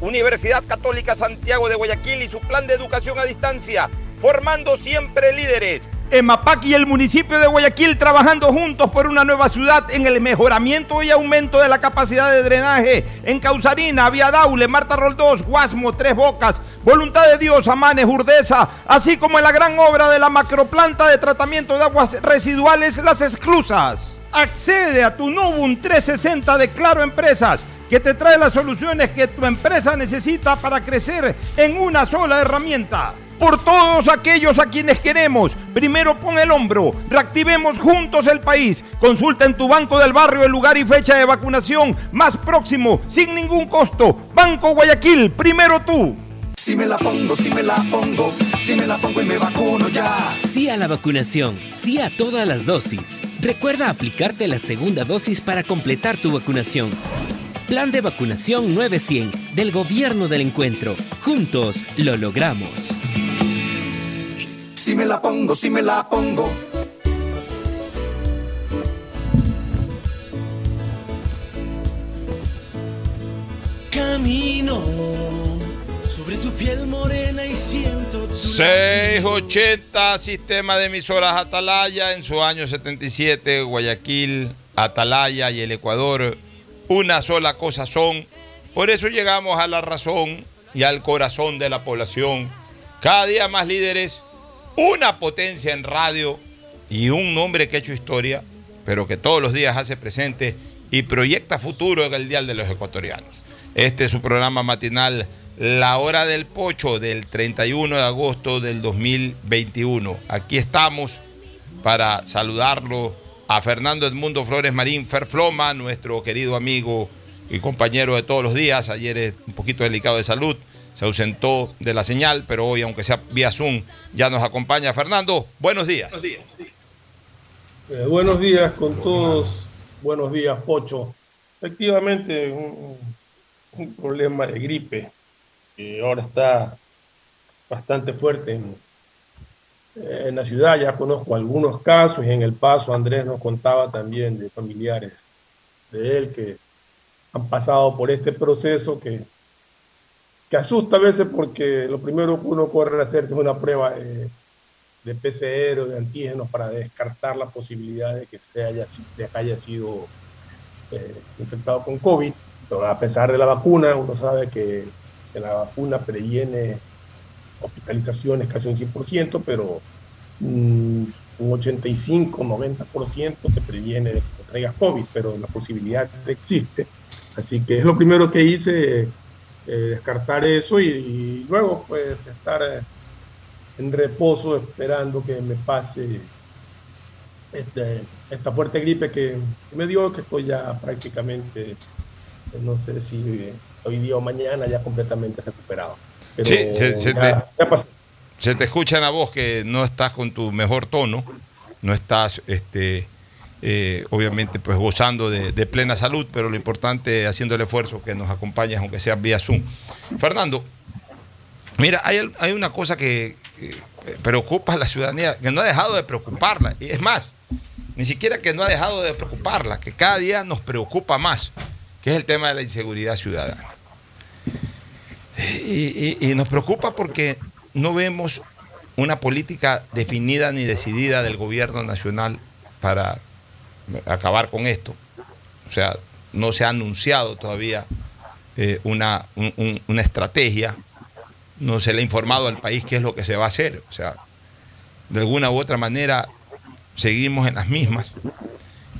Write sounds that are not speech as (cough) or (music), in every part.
Universidad Católica Santiago de Guayaquil y su plan de educación a distancia, formando siempre líderes. EMAPAC y el municipio de Guayaquil trabajando juntos por una nueva ciudad en el mejoramiento y aumento de la capacidad de drenaje en Causarina, Vía Daule, Marta Roldós, Guasmo, Tres Bocas, Voluntad de Dios, Amanes, Urdesa, así como en la gran obra de la macroplanta de tratamiento de aguas residuales Las Exclusas. Accede a tu Novum 360 de Claro Empresas que te trae las soluciones que tu empresa necesita para crecer en una sola herramienta. Por todos aquellos a quienes queremos, primero pon el hombro, reactivemos juntos el país. Consulta en tu banco del barrio el lugar y fecha de vacunación más próximo, sin ningún costo. Banco Guayaquil, primero tú. Si me la pongo, si me la pongo, si me la pongo y me vacuno ya. Sí a la vacunación, sí a todas las dosis. Recuerda aplicarte la segunda dosis para completar tu vacunación. Plan de vacunación 900 del Gobierno del Encuentro. Juntos lo logramos. Si me la pongo, si me la pongo. Camino sobre tu piel morena y siento tu 680 Sistema de emisoras Atalaya en su año 77, Guayaquil, Atalaya y el Ecuador, una sola cosa son. Por eso llegamos a la razón y al corazón de la población. Cada día más líderes, una potencia en radio y un hombre que ha hecho historia, pero que todos los días hace presente y proyecta futuro en el Dial de los Ecuatorianos. Este es su programa matinal La Hora del Pocho del 31 de agosto del 2021. Aquí estamos para saludarlo a Fernando Edmundo Flores Marín Ferfloma, nuestro querido amigo y compañero de todos los días. Ayer es un poquito delicado de salud, se ausentó de la señal, pero hoy, aunque sea vía Zoom, ya nos acompaña. Fernando, buenos días. Eh, buenos días con todos. Buenos días, Pocho. Efectivamente, un, un problema de gripe que ahora está bastante fuerte en, en la ciudad. Ya conozco algunos casos y en el paso Andrés nos contaba también de familiares de él que han pasado por este proceso que, que asusta a veces porque lo primero que uno corre a hacerse es una prueba de, de PCR o de antígenos para descartar la posibilidad de que se haya, de que haya sido eh, infectado con COVID. Pero a pesar de la vacuna, uno sabe que, que la vacuna previene hospitalizaciones casi un 100%, pero mm, un 85, 90% te previene de que traigas COVID, pero la posibilidad existe. Así que es lo primero que hice, eh, descartar eso y, y, luego pues estar eh, en reposo esperando que me pase este, esta fuerte gripe que, que, me dio, que estoy ya prácticamente, no sé si hoy día o mañana ya completamente recuperado. Pero Sí, se, se ya- te, ya se te escucha en la voz que no estás con tu mejor tono, no estás, este, eh, obviamente, pues gozando de, de plena salud, pero lo importante haciendo el esfuerzo que nos acompañes, aunque sea vía Zoom. Fernando, mira, hay, una cosa que eh, preocupa a la ciudadanía, que no ha dejado de preocuparla, y es más, ni siquiera que no ha dejado de preocuparla, que cada día nos preocupa más, que es el tema de la inseguridad ciudadana. Y, nos preocupa porque no vemos una política definida ni decidida del gobierno nacional para acabar con esto. O sea, no se ha anunciado todavía eh, una, un- un- una estrategia, no se le ha informado al país qué es lo que se va a hacer. O sea, de alguna u otra manera seguimos en las mismas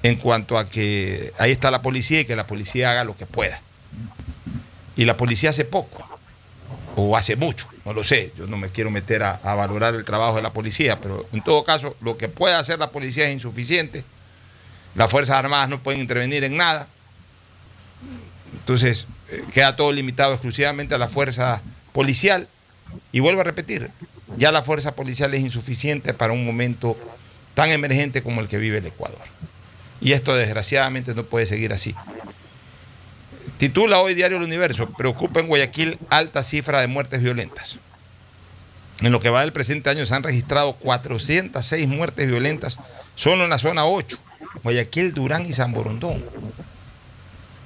en cuanto a que ahí está la policía y que la policía haga lo que pueda. Y la policía hace poco, o hace mucho, no lo sé, yo no me quiero meter a, valorar el trabajo de la policía, pero en todo caso lo que puede hacer la policía es insuficiente, las Fuerzas Armadas no pueden intervenir en nada, entonces eh, queda todo limitado exclusivamente a la fuerza policial. Y vuelvo a repetir, ya la fuerza policial es insuficiente para un momento tan emergente como el que vive el Ecuador. Y esto desgraciadamente no puede seguir así. Titula hoy Diario El Universo, preocupa en Guayaquil alta cifra de muertes violentas. En lo que va del presente año se han registrado 406 muertes violentas solo en la zona 8, Guayaquil, Durán y San Borondón.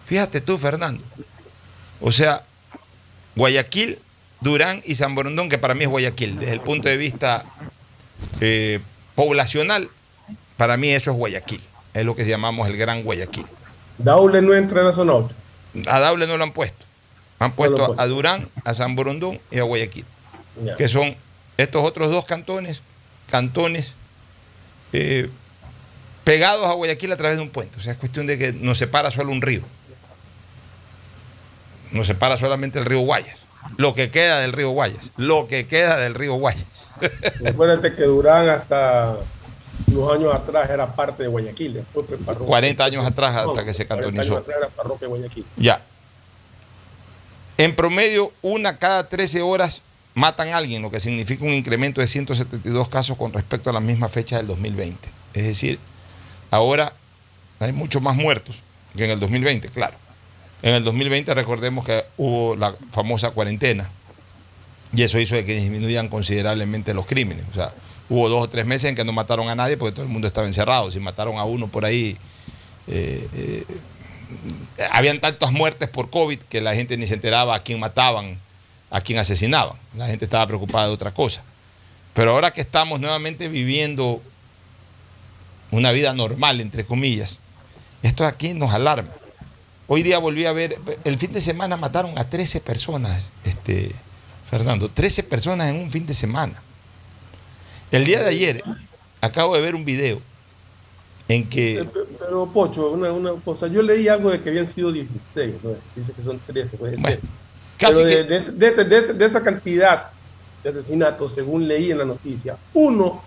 Fíjate tú, Fernando. O sea, Guayaquil, Durán y San Borondón, que para mí es Guayaquil, desde el punto de vista eh, poblacional, para mí eso es Guayaquil, es lo que llamamos el Gran Guayaquil. Daule no entra en la zona 8. A Daule no lo han puesto. Han puesto a Durán, a San Borondón y a Guayaquil, Ya. que son estos otros dos cantones, cantones eh, pegados a Guayaquil a través de un puente. O sea, es cuestión de que nos separa solo un río. Nos separa solamente el río Guayas. Lo que queda del río Guayas. Lo que queda del río Guayas. Recuérdate que Durán hasta unos años atrás era parte de Guayaquil. Después fue parroquia. 40 años atrás hasta No, que se 40 cantonizó. años atrás era parroquia de Guayaquil. Ya. En promedio, una cada 13 horas matan a alguien, lo que significa un incremento de 172 casos con respecto a la misma fecha del 2020. Es decir, ahora hay muchos más muertos que en el 2020, claro. En el 2020 recordemos que hubo la famosa cuarentena y eso hizo de que disminuyan considerablemente los crímenes. O sea, hubo dos o tres meses en que no mataron a nadie porque todo el mundo estaba encerrado. Si mataron a uno por ahí, eh, eh, habían tantas muertes por COVID que la gente ni se enteraba a quién mataban, a quién asesinaban. La gente estaba preocupada de otra cosa. Pero ahora que estamos nuevamente viviendo una vida normal, entre comillas, esto aquí nos alarma. Hoy día volví a ver, el fin de semana mataron a 13 personas, este, Fernando, 13 personas en un fin de semana. El día de ayer acabo de ver un video en que... Eh, pe- Pero, Pocho, una, una cosa. Yo leí algo de que habían sido 16. ¿no? Dice que son 13. puede Bueno, ser. casi Pero de, que... de de de de esa cantidad de asesinatos, según leí en la noticia, uno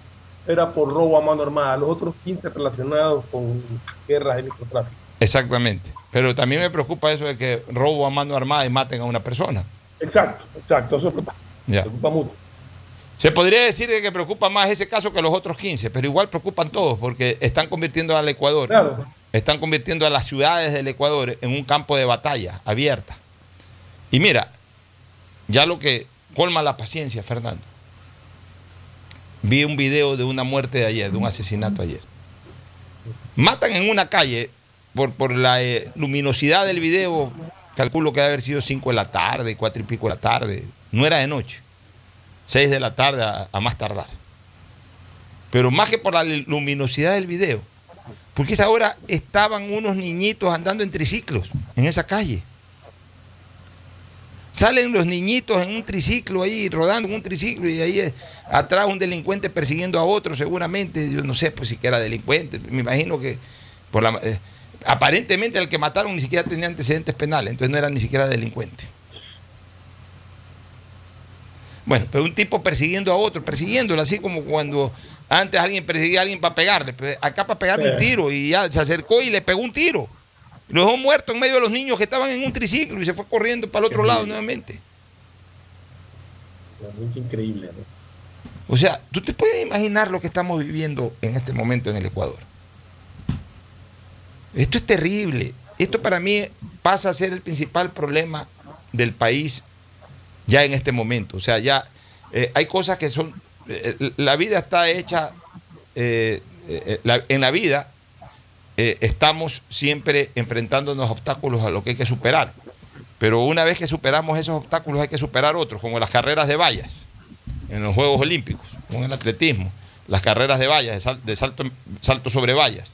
era por robo a mano armada, los otros 15 relacionados con guerras y microtráfico. Exactamente. Pero también me preocupa eso de que robo a mano armada y maten a una persona. Exacto, exacto. Eso preocupa, Ya. preocupa mucho. Se podría decir de que preocupa más ese caso que los otros 15, pero igual preocupan todos porque están convirtiendo al Ecuador, Claro. están convirtiendo a las ciudades del Ecuador en un campo de batalla abierta. Y mira, ya lo que colma la paciencia, Fernando. Vi un video de una muerte de ayer, de un asesinato ayer. Matan en una calle por, por la eh, luminosidad del video, calculo que debe haber sido 5 de la tarde, 4 y pico de la tarde, no era de noche. 6 de la tarde a, más tardar. Pero más que por la luminosidad del video, porque esa hora estaban unos niñitos andando en triciclos en esa calle. Salen los niñitos en un triciclo ahí, rodando en un triciclo, y ahí eh, atrás un delincuente persiguiendo a otro, seguramente. Yo no sé pues si que era delincuente, me imagino que por la, eh, aparentemente el que mataron ni siquiera tenía antecedentes penales, entonces no era ni siquiera delincuente. Bueno, pero un tipo persiguiendo a otro, persiguiéndolo, así como cuando antes alguien perseguía a alguien para pegarle. Pues acá para pegarle un Sí. tiro y ya se acercó y le pegó un tiro. Lo dejó muerto en medio de los niños que estaban en un triciclo y se fue corriendo para el otro lado nuevamente. Increíble. ¿no? O sea, tú te puedes imaginar lo que estamos viviendo en este momento en el Ecuador. Esto es terrible. Esto para mí pasa a ser el principal problema del país ya en este momento. O sea, ya eh, hay cosas que son... eh, la vida está hecha... eh, eh, la- en la vida estamos siempre enfrentándonos a obstáculos a lo que hay que superar. Pero una vez que superamos esos obstáculos hay que superar otros, como las carreras de vallas en los Juegos Olímpicos, como en el atletismo, las carreras de vallas, de, sal- de salto, salto sobre vallas.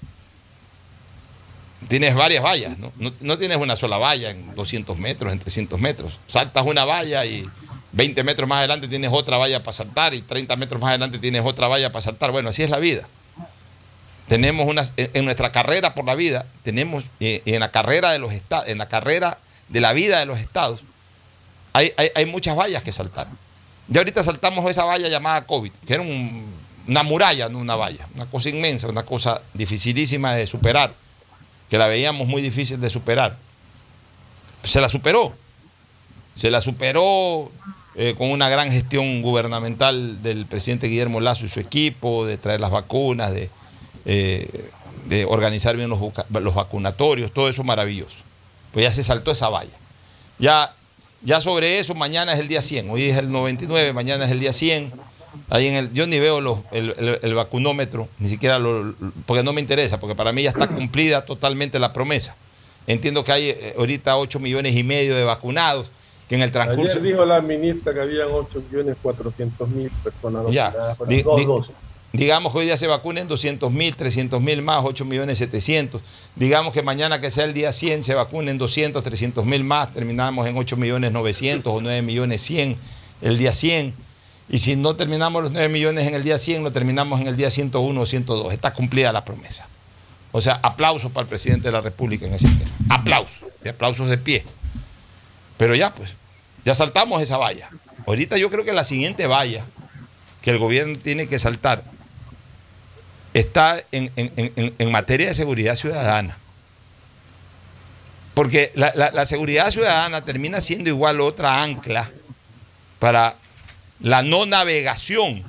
Tienes varias vallas, ¿no? ¿no? tienes una sola valla en 200 metros, en 300 metros. Saltas una valla y 20 metros más adelante tienes otra valla para saltar y 30 metros más adelante tienes otra valla para saltar. Bueno, así es la vida. tenemos una, en nuestra carrera por la vida, tenemos eh, en la carrera de los estados, en la carrera de la vida de los estados, hay, hay, muchas vallas que saltar. Ya ahorita saltamos esa valla llamada COVID, que era una muralla, no una valla, una cosa inmensa, una cosa dificilísima de superar, que la veíamos muy difícil de superar. Se la superó, se la superó eh, con una gran gestión gubernamental del presidente Guillermo Lazo y su equipo, de traer las vacunas, de eh, organizar bien los, los, vacunatorios, todo eso maravilloso. Pues ya se saltó esa valla. Ya, ya sobre eso, mañana es el día 100, hoy es el 99, mañana es el día 100. Ahí en el, yo ni veo los, el, vacunómetro, ni siquiera lo, porque no me interesa, porque para mí ya está cumplida totalmente la promesa. Entiendo que hay eh, ahorita 8 millones y medio de vacunados, que en el transcurso... Ayer dijo la ministra que habían 8 millones 400 mil personas vacunadas, Digamos que hoy día se vacunen 200 mil, 300 mil más, 8 millones 700. Digamos que mañana que sea el día 100 se vacunen 200, 300 mil más, terminamos en 8 millones 900 o 9 millones 100 el día 100. Y si no terminamos los 9 millones en el día 100, lo terminamos en el día 101 o 102. Está cumplida la promesa. O sea, aplausos para el presidente de la República en ese tema. Aplausos, y aplausos de pie. Pero ya, pues, ya saltamos esa valla. Ahorita yo creo que la siguiente valla que el gobierno tiene que saltar está en, materia de seguridad ciudadana. Porque la, seguridad ciudadana termina siendo igual otra ancla para la no navegación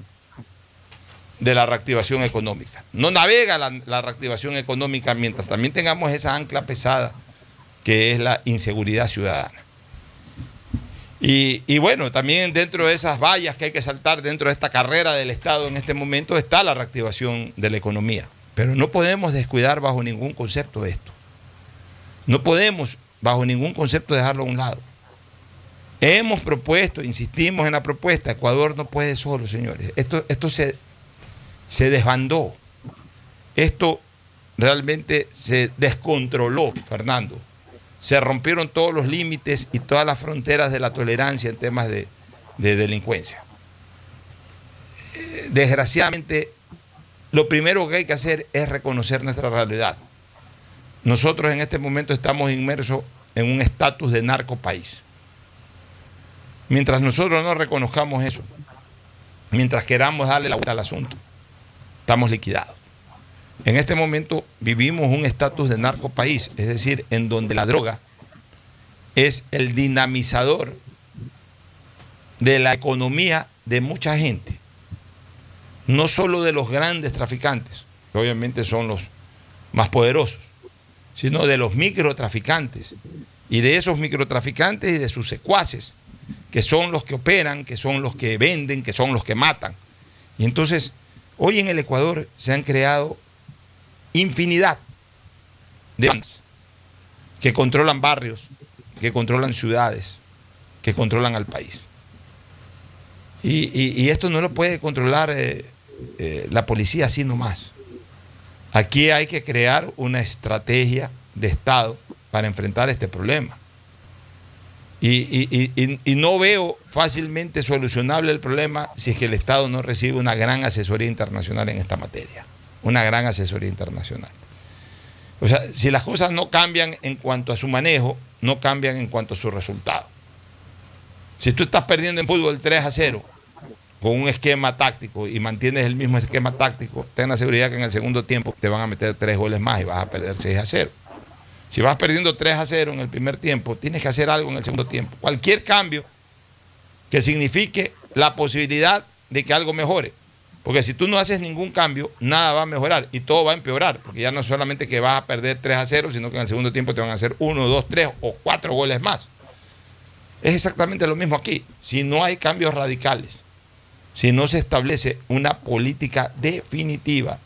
de la reactivación económica. No navega la, reactivación económica mientras también tengamos esa ancla pesada que es la inseguridad ciudadana. Y, bueno, también dentro de esas vallas que hay que saltar, dentro de esta carrera del Estado en este momento, está la reactivación de la economía. Pero no podemos descuidar bajo ningún concepto esto. No podemos bajo ningún concepto dejarlo a un lado. Hemos propuesto, insistimos en la propuesta, Ecuador no puede solo, señores. Esto, esto se, se desbandó. Esto realmente se descontroló, Fernando se rompieron todos los límites y todas las fronteras de la tolerancia en temas de, delincuencia. Eh, desgraciadamente, lo primero que hay que hacer es reconocer nuestra realidad. Nosotros en este momento estamos inmersos en un estatus de narco país. Mientras nosotros no reconozcamos eso, mientras queramos darle la vuelta al asunto, estamos liquidados. En este momento vivimos un estatus de narco país, es decir, en donde la droga es el dinamizador de la economía de mucha gente, no solo de los grandes traficantes, que obviamente son los más poderosos, sino de los microtraficantes y de esos microtraficantes y de sus secuaces, que son los que operan, que son los que venden, que son los que matan. Y entonces, hoy en el Ecuador se han creado infinidad de bandas que controlan barrios, que controlan ciudades, que controlan al país. Y, esto no lo puede controlar eh, eh, la policía así nomás. Aquí hay que crear una estrategia de Estado para enfrentar este problema. Y, no veo fácilmente solucionable el problema si es que el Estado no recibe una gran asesoría internacional en esta materia una gran asesoría internacional. O sea, si las cosas no cambian en cuanto a su manejo, no cambian en cuanto a su resultado. Si tú estás perdiendo en fútbol 3 a 0 con un esquema táctico y mantienes el mismo esquema táctico, ten la seguridad que en el segundo tiempo te van a meter tres goles más y vas a perder 6 a 0. Si vas perdiendo 3 a 0 en el primer tiempo, tienes que hacer algo en el segundo tiempo. Cualquier cambio que signifique la posibilidad de que algo mejore. Porque si tú no haces ningún cambio, nada va a mejorar y todo va a empeorar, porque ya no es solamente que vas a perder 3 a 0, sino que en el segundo tiempo te van a hacer 1, 2, 3 o 4 goles más. Es exactamente lo mismo aquí. Si no hay cambios radicales, si no se establece una política definitiva,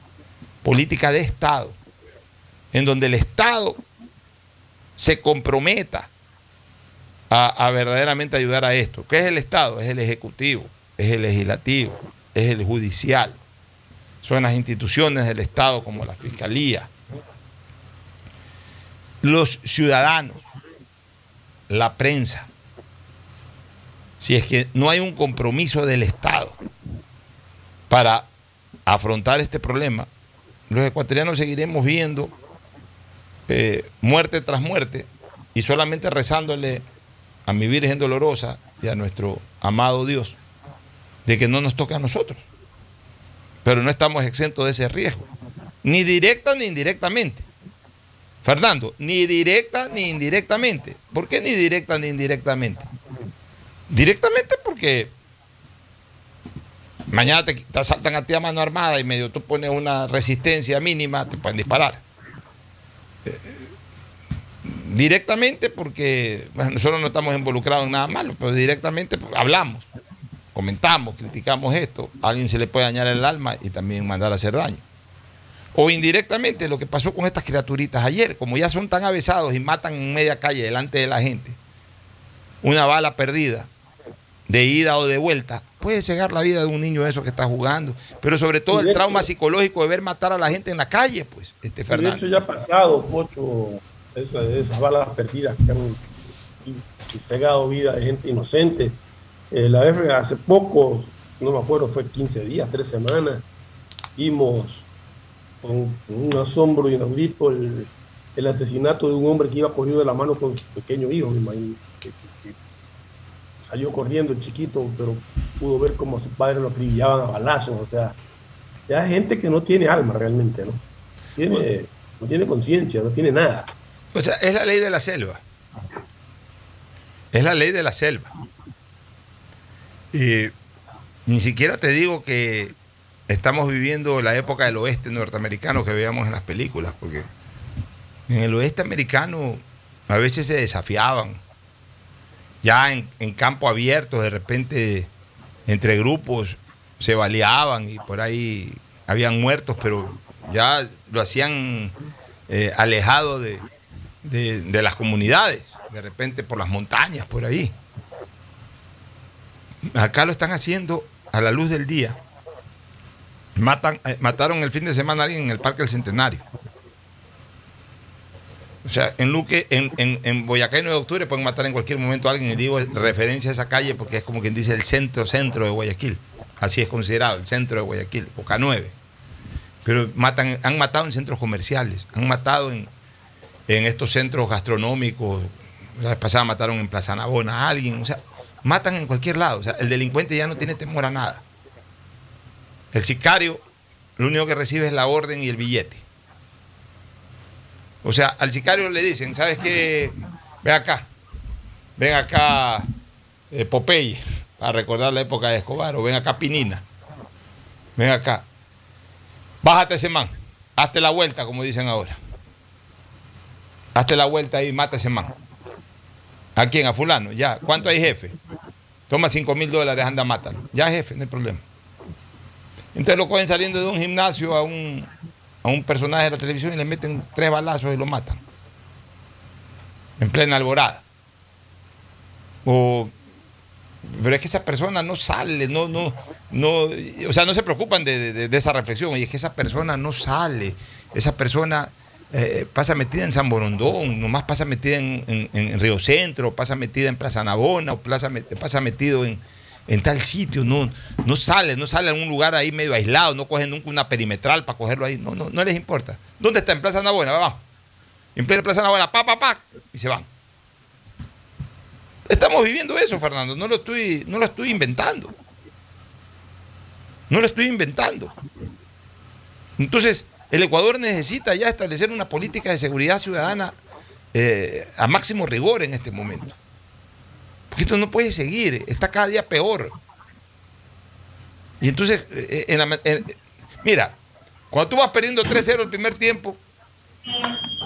política de Estado, en donde el Estado se comprometa a, verdaderamente ayudar a esto. ¿Qué es el Estado? Es el Ejecutivo, es el Legislativo, es el judicial, son las instituciones del Estado como la Fiscalía, los ciudadanos, la prensa. Si es que no hay un compromiso del Estado para afrontar este problema, los ecuatorianos seguiremos viendo eh, muerte tras muerte y solamente rezándole a mi Virgen Dolorosa y a nuestro amado Dios de que no nos toque a nosotros. Pero no estamos exentos de ese riesgo, ni directa ni indirectamente. Fernando, ni directa ni indirectamente. ¿Por qué ni directa ni indirectamente? Directamente porque mañana te, te asaltan a ti a mano armada y medio tú pones una resistencia mínima, te pueden disparar. Directamente porque nosotros no estamos involucrados en nada malo, pero directamente hablamos, comentamos, criticamos esto, a alguien se le puede dañar el alma y también mandar a hacer daño. O indirectamente lo que pasó con estas criaturitas ayer, como ya son tan avesados y matan en media calle delante de la gente, una bala perdida, de ida o de vuelta, puede cegar la vida de un niño eso que está jugando, pero sobre todo el trauma psicológico de ver matar a la gente en la calle, pues, este Fernando. De hecho ya ha pasado, Pocho, esas, esas balas perdidas que han cegado vida de gente inocente. Eh, la vez hace poco, no me acuerdo, fue 15 días, 3 semanas, vimos con, con un asombro inaudito el, el, asesinato de un hombre que iba cogido de la mano con su pequeño hijo, me imagino. Salió corriendo el chiquito, pero pudo ver cómo a su padre lo acribillaban a balazos. O sea, ya hay gente que no tiene alma realmente, ¿no? Tiene, no tiene conciencia, no tiene nada. O sea, es la ley de la selva. Es la ley de la selva. Y ni siquiera te digo que estamos viviendo la época del oeste norteamericano que veíamos en las películas, porque en el oeste americano a veces se desafiaban. Ya en, en campo abierto, de repente, entre grupos se baleaban y por ahí habían muertos, pero ya lo hacían eh, alejado de, de, las comunidades, de repente por las montañas, por ahí. Acá lo están haciendo a la luz del día. Matan, eh, mataron el fin de semana a alguien en el Parque del Centenario. O sea, en Luque, en, en, en Boyacá y 9 de octubre pueden matar en cualquier momento a alguien, y digo referencia a esa calle porque es como quien dice el centro, centro de Guayaquil. Así es considerado, el centro de Guayaquil, Boca 9. Pero matan, han matado en centros comerciales, han matado en, en estos centros gastronómicos. La vez pasada mataron en Plaza Navona a alguien. O sea, matan en cualquier lado. O sea, el delincuente ya no tiene temor a nada. El sicario lo único que recibe es la orden y el billete. O sea, al sicario le dicen, ¿sabes qué? Ven acá, ven acá eh, Popeye, para recordar la época de Escobar, o ven acá Pinina, ven acá, bájate ese man, hazte la vuelta, como dicen ahora. Hazte la vuelta y mata ese man. ¿A quién? A fulano, ya. ¿Cuánto hay jefe? Toma 5 mil dólares, anda, mátalo. Ya jefe, no hay problema. Entonces lo cogen saliendo de un gimnasio a un, a un personaje de la televisión y le meten tres balazos y lo matan. En plena alborada. O, pero es que esa persona no sale, no, no, no, o sea, no se preocupan de, de, esa reflexión. Y es que esa persona no sale, esa persona eh, pasa metida en San Borondón, nomás pasa metida en, en, en, Río Centro, pasa metida en Plaza Navona, o plaza, pasa metido en, en tal sitio, no, no sale, no sale a un lugar ahí medio aislado, no cogen nunca una perimetral para cogerlo ahí, no, no, no les importa. ¿Dónde está? En Plaza Navona, vamos. En plena Plaza Navona, pa, pa, pa, y se van. Estamos viviendo eso, Fernando, no lo estoy, no lo estoy inventando. No lo estoy inventando. Entonces, el Ecuador necesita ya establecer una política de seguridad ciudadana eh, a máximo rigor en este momento. Esto no puede seguir, está cada día peor. Y entonces, eh, mira, cuando tú vas perdiendo 3-0 el primer tiempo,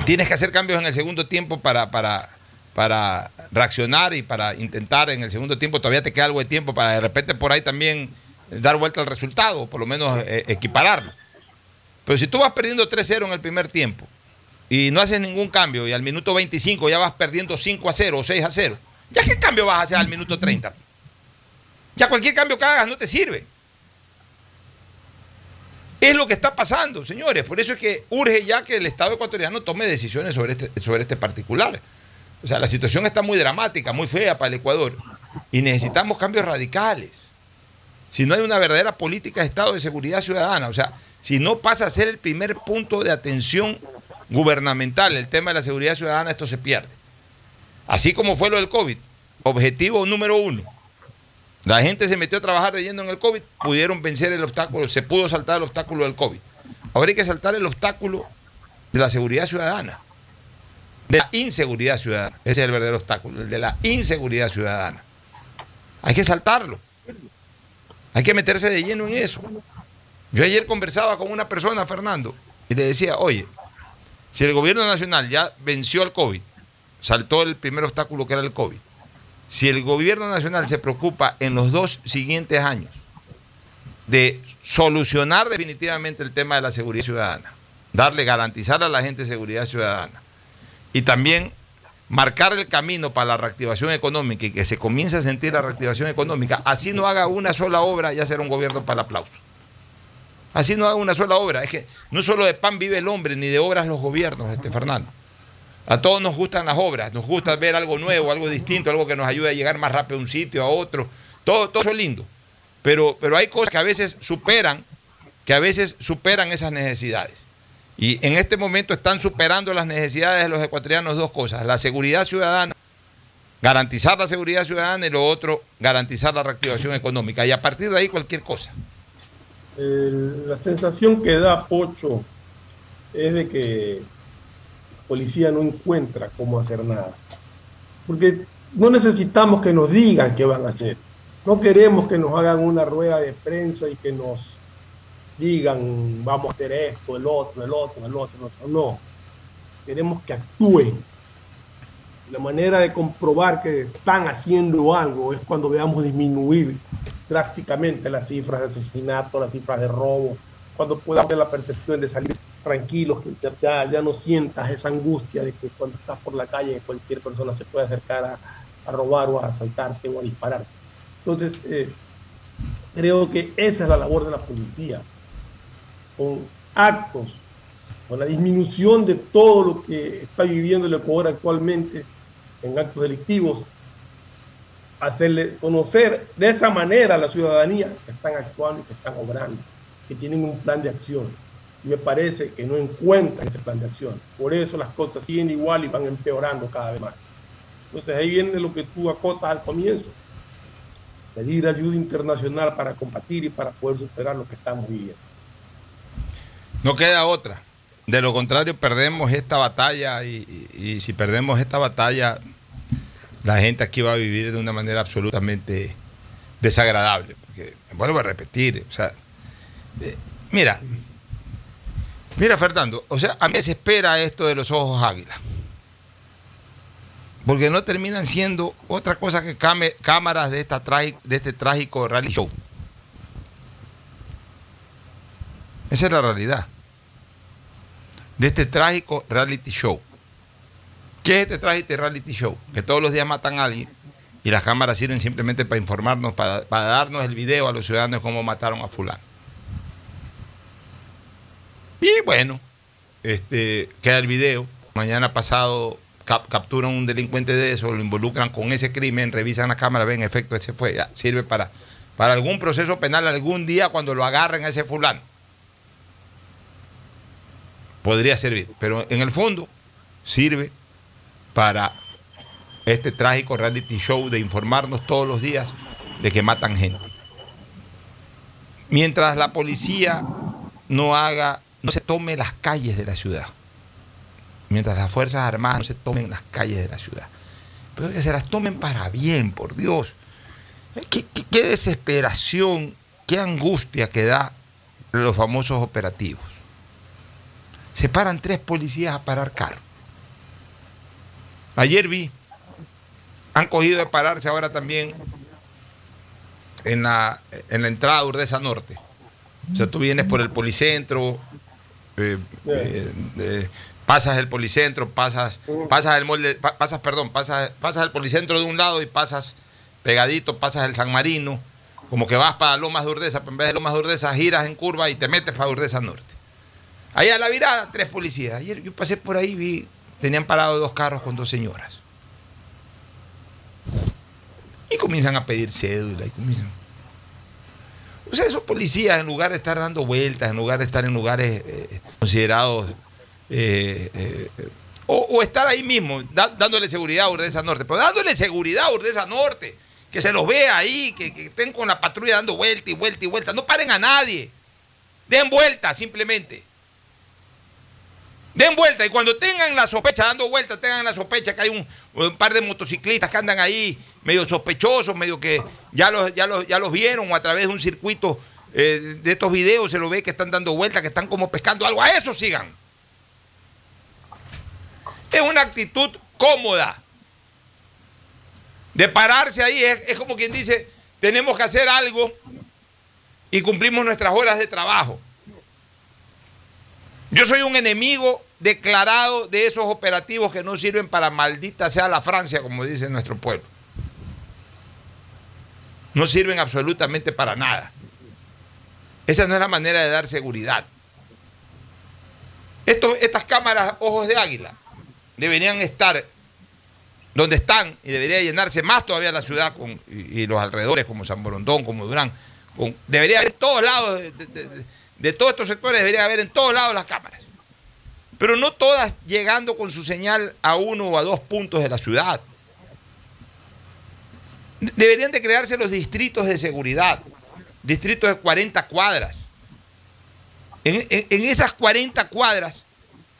tienes que hacer cambios en el segundo tiempo para, para, para reaccionar y para intentar en el segundo tiempo, todavía te queda algo de tiempo para de repente por ahí también dar vuelta al resultado, por lo menos eh, equipararlo. Pero si tú vas perdiendo 3-0 en el primer tiempo y no haces ningún cambio y al minuto 25 ya vas perdiendo 5 a 0 o 6 a 0, ¿ya qué cambio vas a hacer al minuto 30? Ya cualquier cambio que hagas no te sirve. Es lo que está pasando, señores. Por eso es que urge ya que el Estado ecuatoriano tome decisiones sobre este, sobre este particular. O sea, la situación está muy dramática, muy fea para el Ecuador y necesitamos cambios radicales. Si no hay una verdadera política de Estado de seguridad ciudadana, o sea, si no pasa a ser el primer punto de atención gubernamental, el tema de la seguridad ciudadana, esto se pierde. Así como fue lo del COVID. Objetivo número uno. La gente se metió a trabajar leyendo en el COVID, pudieron vencer el obstáculo, se pudo saltar el obstáculo del COVID. Ahora hay que saltar el obstáculo de la seguridad ciudadana, de la inseguridad ciudadana. Ese es el verdadero obstáculo, el de la inseguridad ciudadana. Hay que saltarlo. Hay que meterse de lleno en eso. Yo ayer conversaba con una persona, Fernando, y le decía, oye, si el gobierno nacional ya venció al COVID, saltó el primer obstáculo que era el COVID, si el gobierno nacional se preocupa en los dos siguientes años de solucionar definitivamente el tema de la seguridad ciudadana, darle, garantizar a la gente seguridad ciudadana y también marcar el camino para la reactivación económica y que se comience a sentir la reactivación económica, así no haga una sola obra, ya será un gobierno para el aplauso. Así no haga una sola obra. Es que no solo de pan vive el hombre, ni de obras los gobiernos, este Fernando. A todos nos gustan las obras, nos gusta ver algo nuevo, algo distinto, algo que nos ayude a llegar más rápido a un sitio, a otro. Todo, eso es lindo. Pero, pero hay cosas que a veces superan, que a veces superan esas necesidades. Y en este momento están superando las necesidades de los ecuatorianos dos cosas, la seguridad ciudadana, garantizar la seguridad ciudadana y lo otro, garantizar la reactivación económica. Y a partir de ahí cualquier cosa. La sensación que da Pocho es de que policía no encuentra cómo hacer nada. Porque no necesitamos que nos digan qué van a hacer. No queremos que nos hagan una rueda de prensa y que nos digan vamos a hacer esto, el otro, el otro, el otro, el otro. No. Queremos que actúen. La manera de comprobar que están haciendo algo es cuando veamos disminuir drásticamente las cifras de asesinato, las cifras de robo, cuando puedas tener la percepción de salir tranquilos, que ya- no sientas esa angustia de que cuando estás por la calle cualquier persona se puede acercar a, robar o a asaltarte o a disparar. Entonces, eh, creo que esa es la labor de la policía, con actos, con la disminución de todo lo que está viviendo el Ecuador actualmente en actos delictivos, hacerle conocer de esa manera a la ciudadanía que están actuando y que están obrando, que tienen un plan de acción. Y me parece que no encuentran ese plan de acción. Por eso las cosas siguen igual y van empeorando cada vez más. Entonces ahí viene lo que tú acotas al comienzo. Pedir ayuda internacional para combatir y para poder superar lo que estamos viviendo. No queda otra. De lo contrario, perdemos esta batalla y, y- si perdemos esta batalla, la gente aquí va a vivir de una manera absolutamente desagradable. Porque, vuelvo a repetir, o sea, eh, mira, mira Fernando, o sea, a mí me desespera esto de los ojos águila. Porque no terminan siendo otra cosa que cámaras de, este trágico rally show. Esa es la realidad. De este trágico reality show. ¿Qué es este trágico reality show? Que todos los días matan a alguien y las cámaras sirven simplemente para informarnos, para, para darnos el video a los ciudadanos cómo mataron a fulano. Y bueno, este, queda el video. Mañana pasado cap- capturan un delincuente de eso, lo involucran con ese crimen, revisan la cámara, ven, en efecto, ese fue, ya, sirve para, para algún proceso penal algún día cuando lo agarren a ese fulano podría servir, pero en el fondo sirve para este trágico reality show de informarnos todos los días de que matan gente. Mientras la policía no haga, no se tome las calles de la ciudad, mientras las Fuerzas Armadas no se tomen las calles de la ciudad, pero que se las tomen para bien, por Dios. Qué, qué- desesperación, qué angustia que da los famosos operativos se paran tres policías a parar carro. Ayer vi, han cogido de pararse ahora también en la, en la entrada de Urdesa Norte. O sea, tú vienes por el policentro, eh, eh, pasas el policentro, pasas, pasas el molde, pa- pasas, perdón, pasas, pasas el policentro de un lado y pasas pegadito, pasas el San Marino, como que vas para Lomas de Urdesa, pero en vez de Lomas de Urdesa giras en curva y te metes para Urdesa Norte. Allá a la virada, tres policías. Ayer yo pasé por ahí, vi, tenían parado dos carros con dos señoras. Y comienzan a pedir cédula y comienzan. Sea, esos policías, en lugar de estar dando vueltas, en lugar de estar en lugares eh, considerados. eh, eh, o, estar ahí mismo, dándole seguridad a Urdesa Norte. Pero dándole seguridad a Urdesa Norte. Que se los vea ahí, que, que estén con la patrulla dando vuelta y vuelta y vuelta. No paren a nadie. Den vuelta, simplemente. Den vuelta y cuando tengan la sospecha, dando vuelta, tengan la sospecha que hay un, par de motociclistas que andan ahí medio sospechosos, medio que ya los, ya los, ya los vieron o a través de un circuito eh, de estos videos se lo ve que están dando vuelta, que están como pescando algo. A eso sigan. Es una actitud cómoda. De pararse ahí es como quien dice, tenemos que hacer algo y cumplimos nuestras horas de trabajo. Yo soy un enemigo declarado de esos operativos que no sirven para maldita sea la Francia, como dice nuestro pueblo. No sirven absolutamente para nada. Esa no es la manera de dar seguridad. Estas cámaras ojos de águila deberían estar donde están y debería llenarse más todavía la ciudad y, los alrededores como San Borondón, como Durán. debería haber todos lados, de todos estos sectores debería haber en todos lados las cámaras. Pero no todas llegando con su señal a uno o a dos puntos de la ciudad. De- Deberían de crearse los distritos de seguridad, distritos de 40 cuadras. En, esas 40 cuadras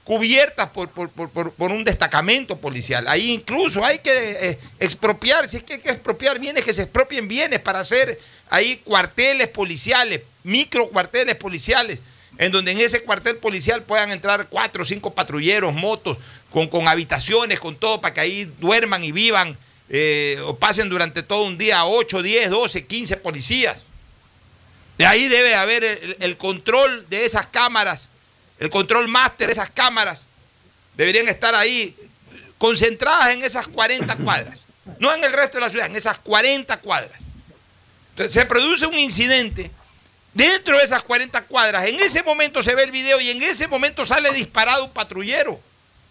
cubiertas por un destacamento policial. Ahí incluso hay que eh, expropiar, si es que hay que expropiar bienes, que se expropien bienes para hacer ahí cuarteles policiales, micro cuarteles policiales, en donde en ese cuartel policial puedan entrar cuatro o cinco patrulleros, motos, con, con habitaciones, con todo, para que ahí duerman y vivan eh, o pasen durante todo un día 8, 10, 12, 15 policías. De ahí debe haber el, el control de esas cámaras, el control máster de esas cámaras. Deberían estar ahí concentradas en esas 40 cuadras. No en el resto de la ciudad, en esas 40 cuadras. Entonces se produce un incidente dentro de esas 40 cuadras. En ese momento se ve el video y en ese momento sale disparado un patrullero.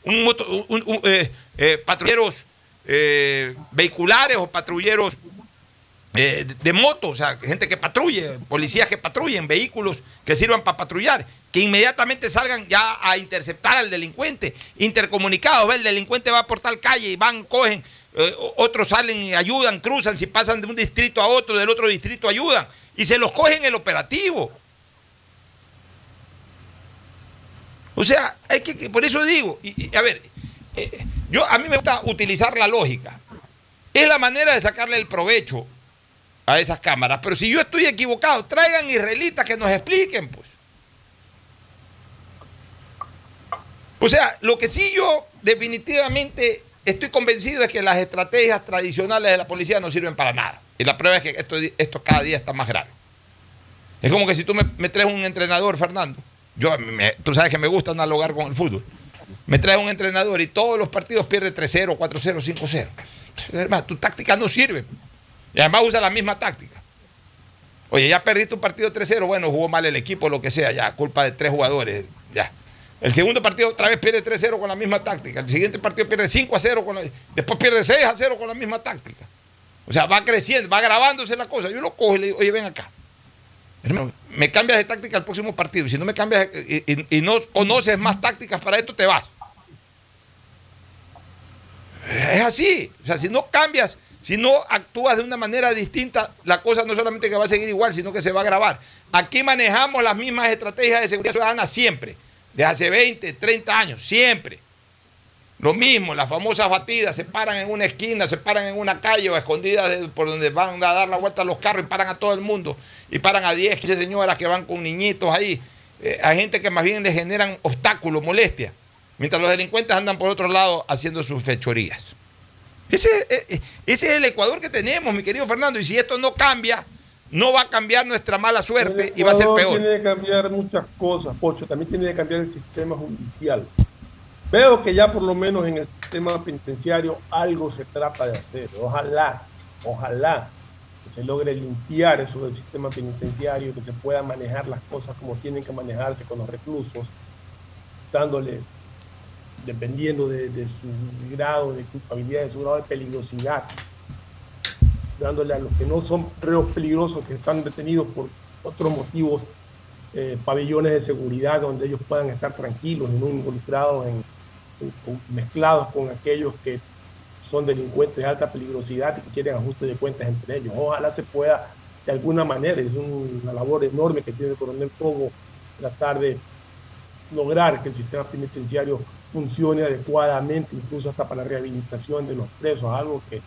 Un moto- un- eh, eh, patrulleros eh, vehiculares o patrulleros de, moto, o sea, gente que patrulle, policías que patrullen, vehículos que sirvan para patrullar, que inmediatamente salgan ya a interceptar al delincuente, intercomunicados, el delincuente va por tal calle y van, cogen, otros salen y ayudan, cruzan, si pasan de un distrito a otro, del otro distrito ayudan, y se los cogen el operativo. O sea, hay que, por eso digo, y, a ver, eh, yo a mí me gusta utilizar la lógica. Es la manera de sacarle el provecho a esas cámaras. Pero si yo estoy equivocado, traigan israelitas que nos expliquen, pues. O sea, lo que sí yo definitivamente estoy convencido es que las estrategias tradicionales de la policía no sirven para nada. Y la prueba es que esto, esto cada día está más grave. Es como que si tú me, me traes un entrenador, Fernando, yo, me- tú sabes que me gusta analogar con el fútbol, me traes un entrenador y todos los partidos pierde 3-0, 4-0, 5-0. Hermano, tu táctica no sirve. Y además usa la misma táctica. Oye, ya perdiste un partido 3-0, bueno, jugó mal el equipo, lo que sea, ya, culpa de tres jugadores, ya. El segundo partido otra vez pierde 3-0 con la misma táctica. El siguiente partido pierde 5-0 con la, después pierde 6-0 con la misma táctica. O sea, va creciendo, va grabándose la cosa. Yo lo cojo y le digo, oye, ven acá. Hermano, me cambias de táctica al próximo partido. Si no me cambias y, y- y no conoces más tácticas para esto, te vas. Es así. O sea, si no cambias, si no actúas de una manera distinta, la cosa no solamente que va a seguir igual, sino que se va a agravar. Aquí manejamos las mismas estrategias de seguridad ciudadana siempre, desde hace 20, 30 años, siempre. Lo mismo, las famosas batidas, se paran en una esquina, se paran en una calle o escondidas de- por donde van a dar la vuelta a los carros y paran a todo el mundo. Y paran a 10, 15 señoras que van con niñitos ahí. Eh, a gente que más bien les generan obstáculos, molestia. Mientras los delincuentes andan por otro lado haciendo sus fechorías. Ese, eh, eh, ese es el Ecuador que tenemos, mi querido Fernando. Y si esto no cambia, no va a cambiar nuestra mala suerte y va a ser peor. Tiene que cambiar muchas cosas, Pocho. También tiene que cambiar el sistema judicial. Veo que ya por lo menos en el sistema penitenciario algo se trata de hacer. Ojalá, ojalá que se logre limpiar eso del sistema penitenciario, que se pueda manejar las cosas como tienen que manejarse con los reclusos, dándole, dependiendo de, de su grado de culpabilidad, de su grado de peligrosidad, dándole a los que no son reos peligrosos, que están detenidos por otros motivos, eh, pabellones de seguridad donde ellos puedan estar tranquilos y no involucrados en- mezclados con aquellos que son delincuentes de alta peligrosidad y que quieren ajuste de cuentas entre ellos. Ojalá se pueda de alguna manera, es una labor enorme que tiene el coronel Cobo, tratar de lograr que el sistema penitenciario funcione adecuadamente, incluso hasta para la rehabilitación de los presos, algo que,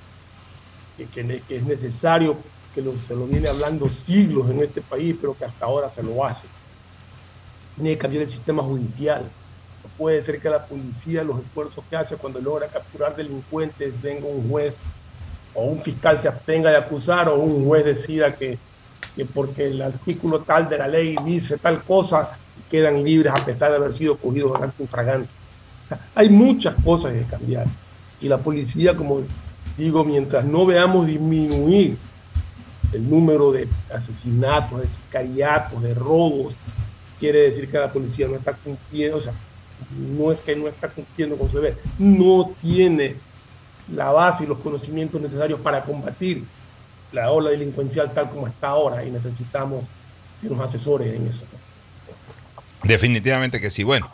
que, que que es necesario, que lo- se lo viene hablando siglos en este país, pero que hasta ahora se lo hace. Tiene que cambiar el sistema judicial. Puede ser que la policía, los esfuerzos que hace cuando logra capturar delincuentes, venga un juez o un fiscal se abstenga de acusar o un juez decida que, que porque el artículo tal de la ley dice tal cosa, quedan libres a pesar de haber sido cogidos infragante. O sea, hay muchas cosas que cambiar. Y la policía, como digo, mientras no veamos disminuir el número de asesinatos, de sicariatos, de robos, quiere decir que la policía no está cumpliendo, no es que no está cumpliendo con su deber, no tiene la base y los conocimientos necesarios para combatir la ola delincuencial tal como está ahora y necesitamos que nos asesores en eso. Definitivamente que sí. Bueno,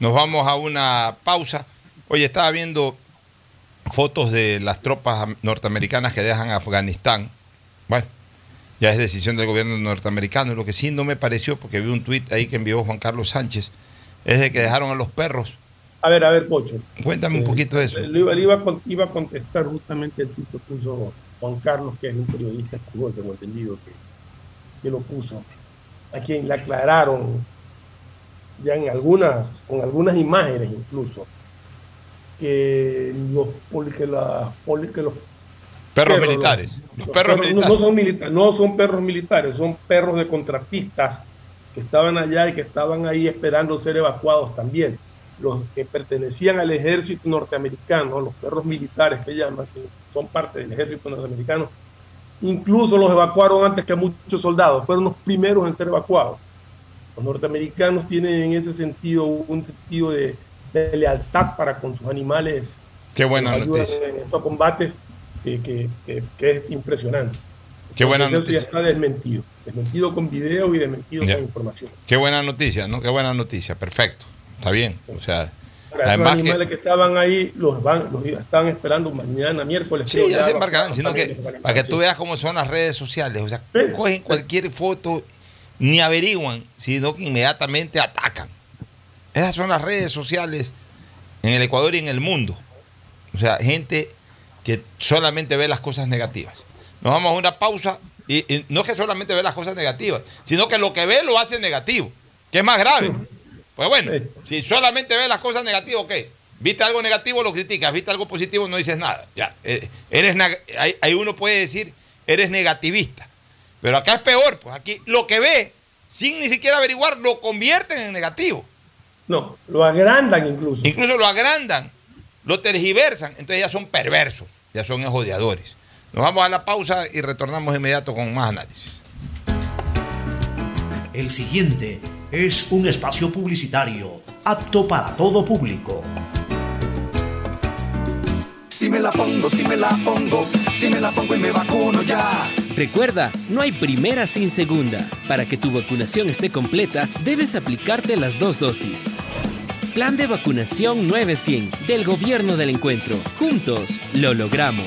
nos vamos a una pausa. Oye, estaba viendo fotos de las tropas am- norteamericanas que dejan Afganistán. Bueno, ya es decisión del gobierno norteamericano. Lo que sí no me pareció, porque vi un tuit ahí que envió Juan Carlos Sánchez, es de que dejaron a los perros. A ver, a ver, Pocho. Cuéntame un poquito de eso. Iba, iba iba a contestar justamente el tipo que puso Juan Carlos, que es un periodista español, tengo entendido que, que lo puso, a quien le aclararon ya en algunas, con algunas imágenes incluso, que los, poli- que la- poli- que los Perros perros, militares. los- Los perros no, militares. no son militares, no son perros militares, son perros de contratistas que estaban allá y que estaban ahí esperando ser evacuados también. Los que pertenecían al ejército norteamericano, los perros militares que llaman, que son parte del ejército norteamericano, incluso los evacuaron antes que muchos soldados, fueron los primeros en ser evacuados. Los norteamericanos tienen en ese sentido un sentido de, de lealtad para con sus animales Qué buena noticia. en estos combates que, que- que- que es impresionante. Qué buena Entonces, Eso noticia. ya está desmentido. Desmentido con video y desmentido Ya. con información. Qué buena noticia, ¿no? Qué buena noticia. Perfecto. Está bien. O sea, Ahora, esos además animales que... estaban ahí los van, los estaban esperando mañana, miércoles. Sí, ya se embarcarán, sino que para que tú veas cómo son las redes sociales. O sea, Sí. cogen cualquier foto, ni averiguan, sino que inmediatamente atacan. Esas son las redes sociales en el Ecuador y en el mundo. O sea, gente que solamente ve las cosas negativas. Nos vamos a una pausa y, y no es que solamente ve las cosas negativas, sino que lo que ve lo hace negativo, que es más grave. Pues bueno, si solamente ves las cosas negativas, ok. Viste algo negativo, lo criticas. Viste algo positivo, no dices nada. Ya, eh, eres ahí, ahí uno puede decir, eres negativista. Pero acá es peor, pues aquí lo que ve, sin ni siquiera averiguar, lo convierten en negativo. No, lo agrandan incluso. Incluso lo agrandan, lo tergiversan. Entonces ya son perversos, ya son odiadores. Nos vamos a la pausa y retornamos de inmediato con más análisis. El siguiente es un espacio publicitario apto para todo público. Si me la pongo, si me la pongo, si me la pongo y me vacuno ya. Recuerda, no hay primera sin segunda. Para que tu vacunación esté completa, debes aplicarte las dos dosis. Plan de vacunación 900 del Gobierno del Encuentro. Juntos lo logramos.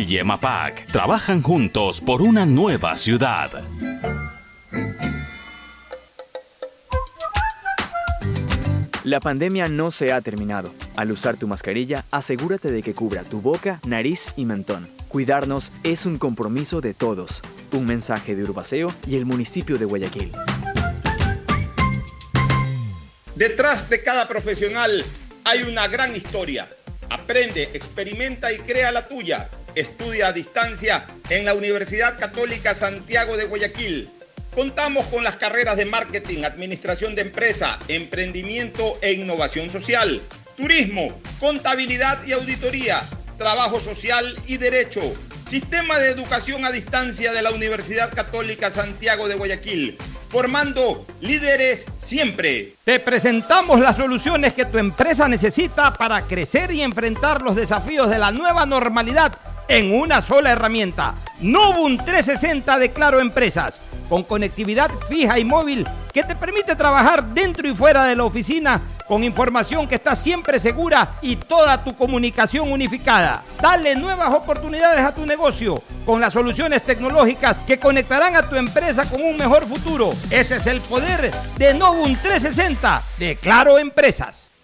y EMAPAC trabajan juntos por una nueva ciudad. La pandemia no se ha terminado. Al usar tu mascarilla, asegúrate de que cubra tu boca, nariz y mentón. Cuidarnos es un compromiso de todos. Un mensaje de Urbaceo y el municipio de Guayaquil. Detrás de cada profesional hay una gran historia. Aprende, experimenta y crea la tuya. Estudia a distancia en la Universidad Católica Santiago de Guayaquil. Contamos con las carreras de marketing, administración de empresa, emprendimiento e innovación social, turismo, contabilidad y auditoría, trabajo social y derecho. Sistema de educación a distancia de la Universidad Católica Santiago de Guayaquil, formando líderes siempre. Te presentamos las soluciones que tu empresa necesita para crecer y enfrentar los desafíos de la nueva normalidad en una sola herramienta. Novum 360 de Claro Empresas, con conectividad fija y móvil que te permite trabajar dentro y fuera de la oficina con información que está siempre segura y toda tu comunicación unificada. Dale nuevas oportunidades a tu negocio con las soluciones tecnológicas que conectarán a tu empresa con un mejor futuro. Ese es el poder de Novum 360 de Claro Empresas.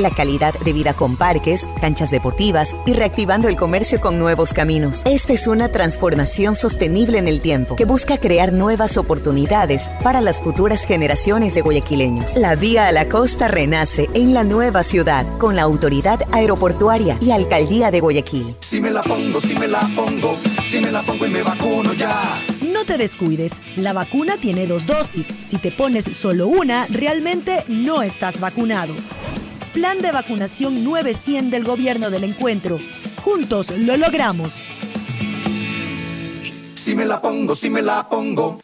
la calidad de vida con parques, canchas deportivas y reactivando el comercio con nuevos caminos. Esta es una transformación sostenible en el tiempo que busca crear nuevas oportunidades para las futuras generaciones de guayaquileños. La vía a la costa renace en la nueva ciudad con la autoridad aeroportuaria y alcaldía de Guayaquil. Si me la pongo, si me la pongo, si me la pongo y me vacuno ya. No te descuides, la vacuna tiene dos dosis. Si te pones solo una, realmente no estás vacunado. Plan de vacunación 900 del gobierno del encuentro. Juntos lo logramos. Si me la pongo, si me la pongo.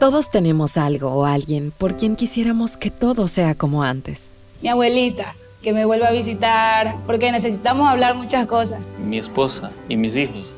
Todos tenemos algo o alguien por quien quisiéramos que todo sea como antes. Mi abuelita, que me vuelva a visitar, porque necesitamos hablar muchas cosas. Mi esposa y mis hijos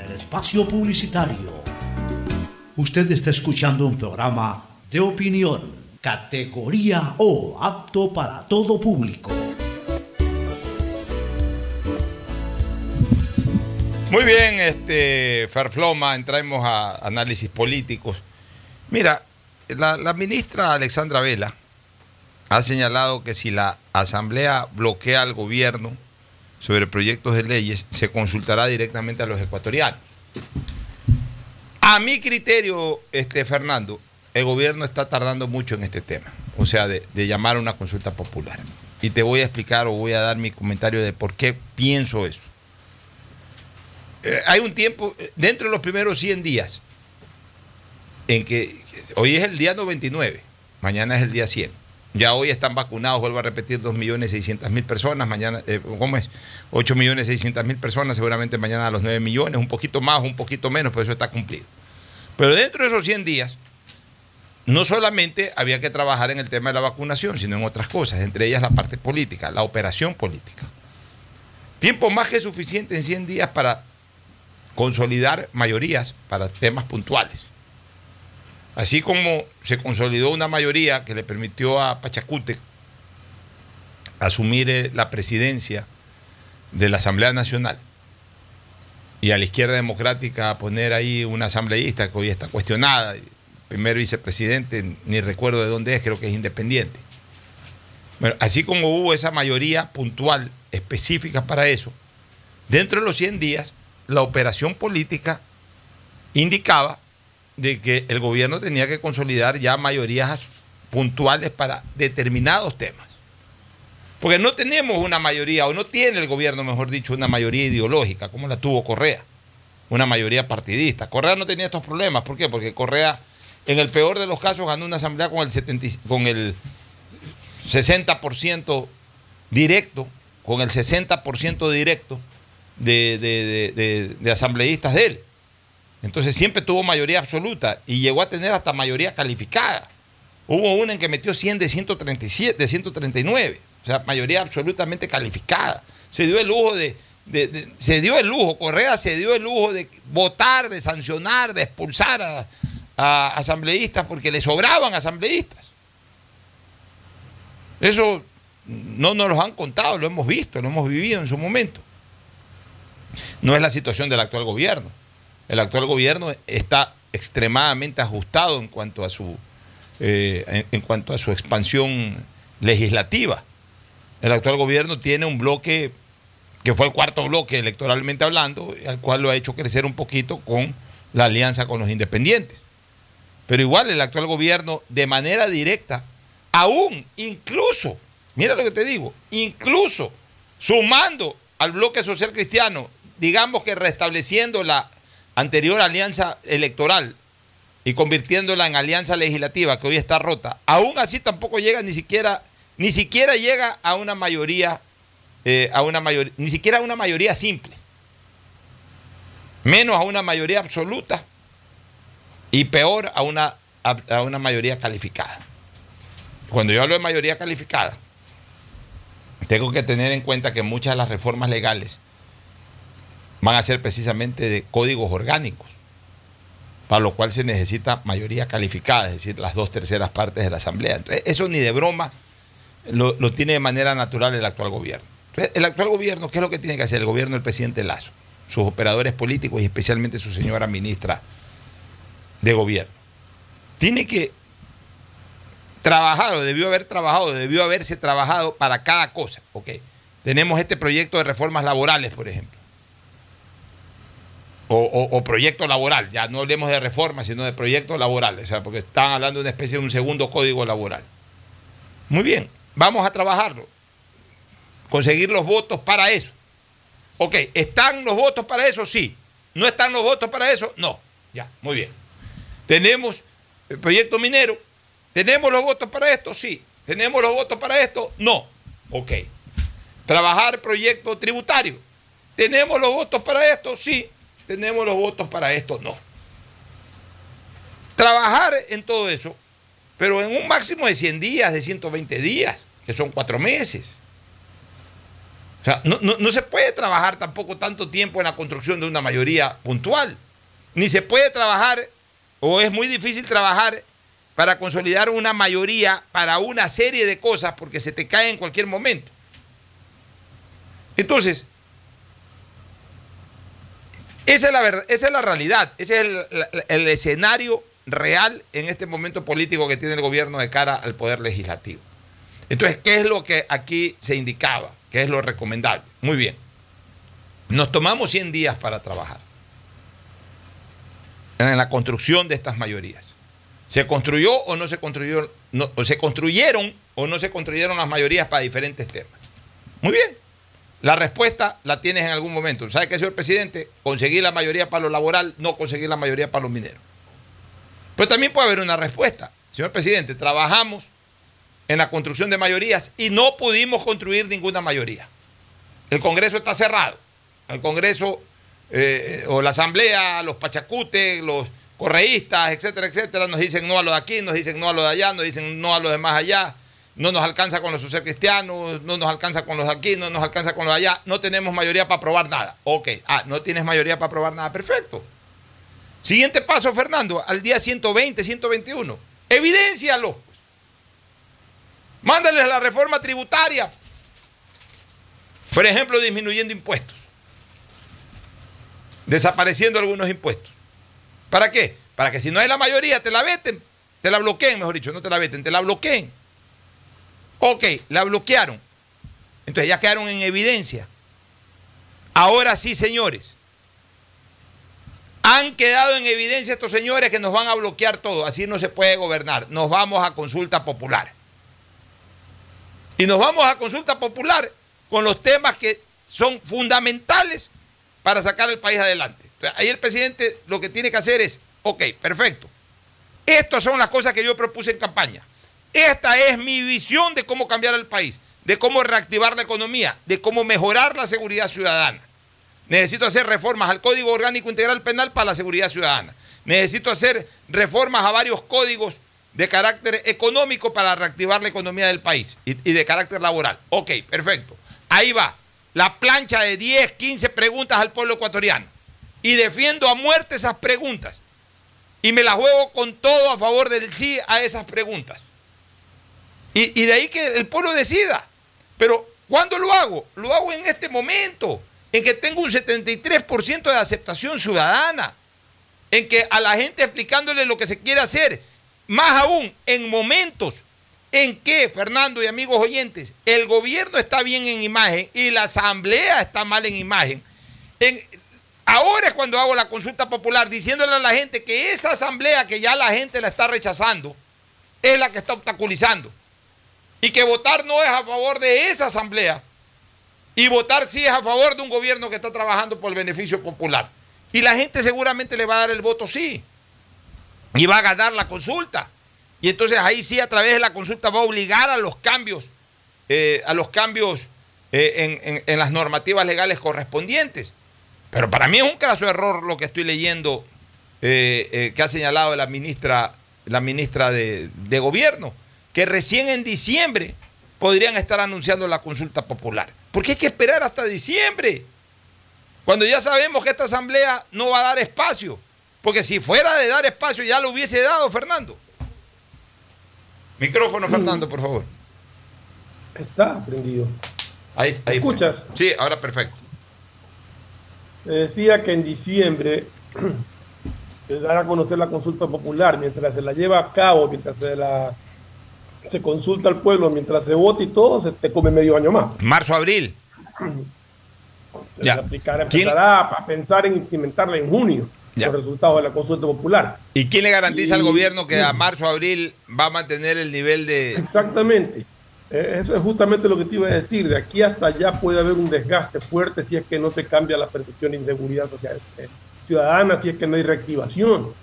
espacio publicitario. Usted está escuchando un programa de opinión, categoría O, apto para todo público. Muy bien, este Ferfloma, entramos a análisis políticos. Mira, la, la, ministra Alexandra Vela ha señalado que si la Asamblea bloquea al gobierno sobre proyectos de leyes, se consultará directamente a los ecuatorianos. A mi criterio, este, Fernando, el gobierno está tardando mucho en este tema, o sea, de, llamar a una consulta popular. Y te voy a explicar o voy a dar mi comentario de por qué pienso eso. Eh, hay un tiempo, eh, dentro de los primeros 100 días, en que hoy es el día 99, mañana es el día 100. Ya hoy están vacunados, vuelvo a repetir, 2.600.000 personas, mañana, eh, ¿cómo es? 8.600.000 personas, seguramente mañana a los 9 millones, un poquito más, un poquito menos, pero eso está cumplido. Pero dentro de esos 100 días, no solamente había que trabajar en el tema de la vacunación, sino en otras cosas, entre ellas la parte política, la operación política. Tiempo más que suficiente en 100 días para consolidar mayorías para temas puntuales. Así como se consolidó una mayoría que le permitió a Pachacute asumir eh, la presidencia de la Asamblea Nacional, y a la izquierda democrática poner ahí una asambleísta que hoy está cuestionada, primer vicepresidente, ni recuerdo de dónde es, creo que es independiente. Bueno, así como hubo esa mayoría puntual, específica para eso, dentro de los 100 días, la operación política indicaba de que el gobierno tenía que consolidar ya mayorías puntuales para determinados temas. Porque no tenemos una mayoría, o no tiene el gobierno, mejor dicho, una mayoría ideológica, como la tuvo Correa, una mayoría partidista. Correa no tenía estos problemas, ¿por qué? Porque Correa, en el peor de los casos, ganó una asamblea con el, 70, con el 60% directo, con el 60% directo de, de, de asambleístas de él. Entonces siempre tuvo mayoría absoluta y llegó a tener hasta mayoría calificada. Hubo una en que metió 100 de 137, de 139. O sea, mayoría absolutamente calificada. Se dio el lujo de, se dio el lujo, Correa se dio el lujo de votar, de sancionar, de expulsar a, asambleístas porque le sobraban asambleístas. Eso no nos lo han contado, lo hemos visto, lo hemos vivido en su momento. No es la situación del actual gobierno. El actual gobierno está extremadamente ajustado en cuanto a su, eh, en cuanto a su expansión legislativa. El actual gobierno tiene un bloque que fue el cuarto bloque electoralmente hablando, al cual lo ha hecho crecer un poquito con la alianza con los independientes. Pero igual el actual gobierno, de manera directa, aún, incluso, mira lo que te digo, incluso sumando al bloque social cristiano, digamos que restableciendo la anterior alianza electoral y convirtiéndola en alianza legislativa que hoy está rota, aún así tampoco llega ni siquiera ni siquiera llega a una mayoría, eh, a una mayoría, ni siquiera a una mayoría simple, menos a una mayoría absoluta y peor a una, a una mayoría calificada. Cuando yo hablo de mayoría calificada, tengo que tener en cuenta que muchas de las reformas legales van a ser precisamente de códigos orgánicos, para lo cual se necesita mayoría calificada, es decir, las dos terceras partes de la Asamblea. Entonces, eso ni de broma lo, tiene de manera natural el actual gobierno. el actual gobierno, ¿qué es lo que tiene que hacer? El gobierno del presidente Lazo, sus operadores políticos y especialmente su señora ministra de gobierno. Tiene que trabajar, o debió haber trabajado, debió haberse trabajado para cada cosa. Tenemos este proyecto de reformas laborales, por ejemplo. O, proyecto laboral, ya no hablemos de reformas, sino de proyectos laborales, o sea, porque están hablando de una especie de un segundo código laboral. Muy bien, Vamos a trabajarlo. Conseguir los votos para eso. Ok, ¿están los votos para eso? Sí. ¿No están los votos para eso? No. Ya, muy bien. ¿Tenemos el proyecto minero? ¿Tenemos los votos para esto? Sí. ¿Tenemos los votos para esto? No. Ok. ¿Trabajar proyecto tributario? ¿Tenemos los votos para esto? Sí. ¿Tenemos los votos para esto? No. Trabajar en todo eso pero en un máximo de 100 días, de 120 días, que son cuatro meses. O sea, no, se puede trabajar tampoco tanto tiempo en la construcción de una mayoría puntual. Ni se puede trabajar, o es muy difícil trabajar para consolidar una mayoría para una serie de cosas porque se te cae en cualquier momento. Entonces, esa es la, verdad, esa es la realidad, ese es el, escenario real en este momento político que tiene el gobierno de cara al poder legislativo. Entonces, ¿qué es lo que aquí se indicaba? ¿Qué es lo recomendable? Muy bien. Nos tomamos 100 días para trabajar en la construcción de estas mayorías. ¿Se construyó o no se construyó? o se construyeron o no se construyeron las mayorías para diferentes temas. Muy bien. La respuesta la tienes en algún momento. ¿Sabe qué, señor presidente? Conseguir la mayoría para lo laboral, no conseguir la mayoría para los mineros. Pero también puede haber una respuesta. Señor presidente, trabajamos en la construcción de mayorías y no pudimos construir ninguna mayoría. El Congreso está cerrado. El Congreso eh, o la Asamblea, los pachacutes, los correístas, etcétera, etcétera, nos dicen no a lo de aquí, nos dicen no a lo de allá, nos dicen no a lo de más allá, no nos alcanza con los social cristianos, no nos alcanza con los de aquí, no nos alcanza con los de allá, no tenemos mayoría para aprobar nada. Ok, ah, no tienes mayoría para aprobar nada, perfecto. Siguiente paso, Fernando, al día 120, 121. Evidéncialo. Mándales la reforma tributaria. Por ejemplo, disminuyendo impuestos. desapareciendo algunos impuestos. ¿Para qué? Para que si no hay la mayoría te la veten, te la bloqueen, mejor dicho, no te la veten, te la bloqueen. Ok, la bloquearon. Entonces ya quedaron en evidencia. Ahora sí, señores. Han quedado en evidencia estos señores que nos van a bloquear todo. Así no se puede gobernar. Nos vamos a consulta popular. Y nos vamos a consulta popular con los temas que son fundamentales para sacar el país adelante. Ahí el presidente lo que tiene que hacer es, ok, perfecto. Estas son las cosas que yo propuse en campaña. Esta es mi visión de cómo cambiar el país, de cómo reactivar la economía, de cómo mejorar la seguridad ciudadana. Necesito hacer reformas al Código Orgánico Integral Penal para la seguridad ciudadana. Necesito hacer reformas a varios códigos de carácter económico para reactivar la economía del país y, de carácter laboral. Ok, perfecto. Ahí va. La plancha de 10, 15 preguntas al pueblo ecuatoriano. Y defiendo a muerte esas preguntas. Y me las juego con todo a favor del sí a esas preguntas. Y, de ahí que el pueblo decida. Pero, ¿cuándo lo hago? Lo hago en este momento, en que tengo un 73% de aceptación ciudadana, en que a la gente explicándole lo que se quiere hacer, más aún en momentos en que, Fernando y amigos oyentes, el gobierno está bien en imagen y la asamblea está mal en imagen. ahora es cuando hago la consulta popular diciéndole a la gente que esa asamblea que ya la gente la está rechazando es la que está obstaculizando. Y que votar no es a favor de esa asamblea. Y votar sí es a favor de un gobierno que está trabajando por el beneficio popular. Y la gente seguramente le va a dar el voto sí. Y va a ganar la consulta. Y entonces ahí sí a través de la consulta va a obligar a los cambios, eh, a los cambios eh, en, las normativas legales correspondientes. Pero para mí es un caso de error lo que estoy leyendo eh, que ha señalado la ministra, la ministra de Gobierno, que recién en diciembre podrían estar anunciando la consulta popular. Porque hay que esperar hasta diciembre, cuando ya sabemos que esta asamblea no va a dar espacio. Porque si fuera de dar espacio ya lo hubiese dado, Fernando. Micrófono, Fernando, por favor. Está prendido. Ahí, ahí ¿Escuchas? Sí, ahora perfecto. decía que en diciembre (clears throat) se dará a conocer la consulta popular, mientras se la lleva a cabo, mientras se la se consulta al pueblo, mientras se vota y todo, se te come medio año más. Marzo, abril. ya. Aplicar, empezará a pensar en implementarla en junio los resultados de la consulta popular. ¿Y quién le garantiza al gobierno que a marzo, abril va a mantener el nivel de... Exactamente. Eh, eso es justamente lo que te iba a decir. De aquí hasta allá puede haber un desgaste fuerte si es que no se cambia la percepción de inseguridad social eh, ciudadana, si es que no hay reactivación.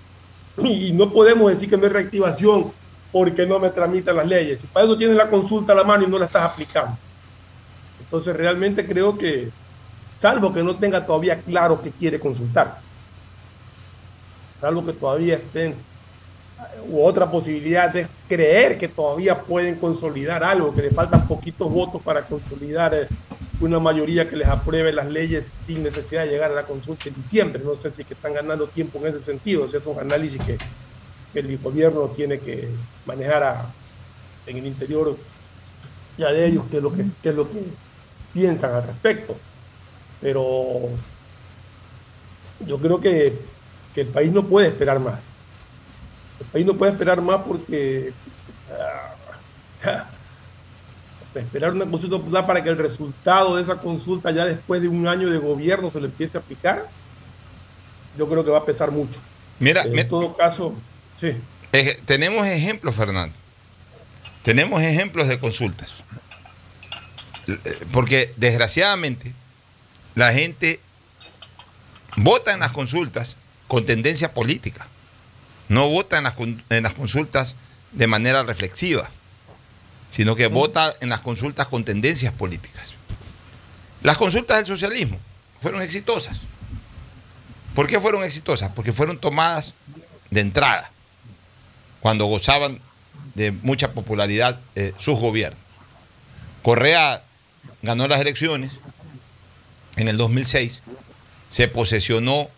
(clears throat) Y no podemos decir que no hay reactivación porque no me tramitan las leyes. Y para eso tienes la consulta a la mano y no la estás aplicando. Entonces realmente creo que, salvo que no tenga todavía claro que quiere consultar, salvo que todavía estén, u otra posibilidad es creer que todavía pueden consolidar algo, que le faltan poquitos votos para consolidar eh, una mayoría que les apruebe las leyes sin necesidad de llegar a la consulta en diciembre. No sé si que están ganando tiempo en ese sentido, es un análisis que, el gobierno tiene que manejar en el interior ya de ellos qué es lo que, qué es lo que piensan al respecto. Pero yo creo que el país no puede esperar más. El país no puede esperar más porque ah, (laughs) esperar una consulta popular para que el resultado de esa consulta ya después de un año de gobierno se le empiece a aplicar, yo creo que va a pesar mucho. Mira, en todo caso, sí. tenemos ejemplos, Fernando. Tenemos ejemplos de consultas. Eh, porque desgraciadamente la gente vota en las consultas con tendencia política. No vota en las, en las consultas de manera reflexiva, sino que vota en las consultas con tendencias políticas. Las consultas del socialismo fueron exitosas. ¿Por qué fueron exitosas? Porque fueron tomadas de entrada, cuando gozaban de mucha popularidad eh, sus gobiernos. Correa ganó las elecciones en el 2006, se posesionó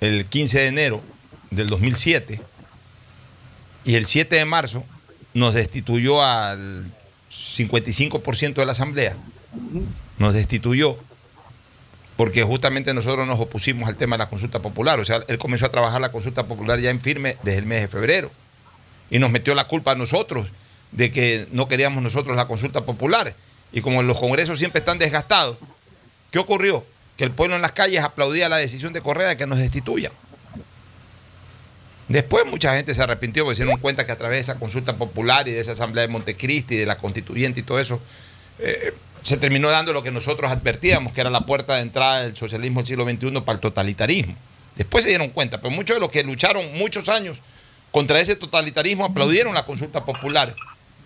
el 15 de enero del 2007 y el 7 de marzo nos destituyó al 55% de la Asamblea, nos destituyó porque justamente nosotros nos opusimos al tema de la consulta popular. O sea, él comenzó a trabajar la consulta popular ya en firme desde el mes de febrero. Y nos metió la culpa a nosotros de que no queríamos nosotros la consulta popular. Y como los congresos siempre están desgastados, ¿qué ocurrió? Que el pueblo en las calles aplaudía la decisión de Correa de que nos destituyan. Después mucha gente se arrepintió porque se dieron cuenta que a través de esa consulta popular y de esa asamblea de Montecristi, de la constituyente y todo eso, eh, se terminó dando lo que nosotros advertíamos, que era la puerta de entrada del socialismo del siglo XXI para el totalitarismo. Después se dieron cuenta, pero muchos de los que lucharon muchos años contra ese totalitarismo aplaudieron la consulta popular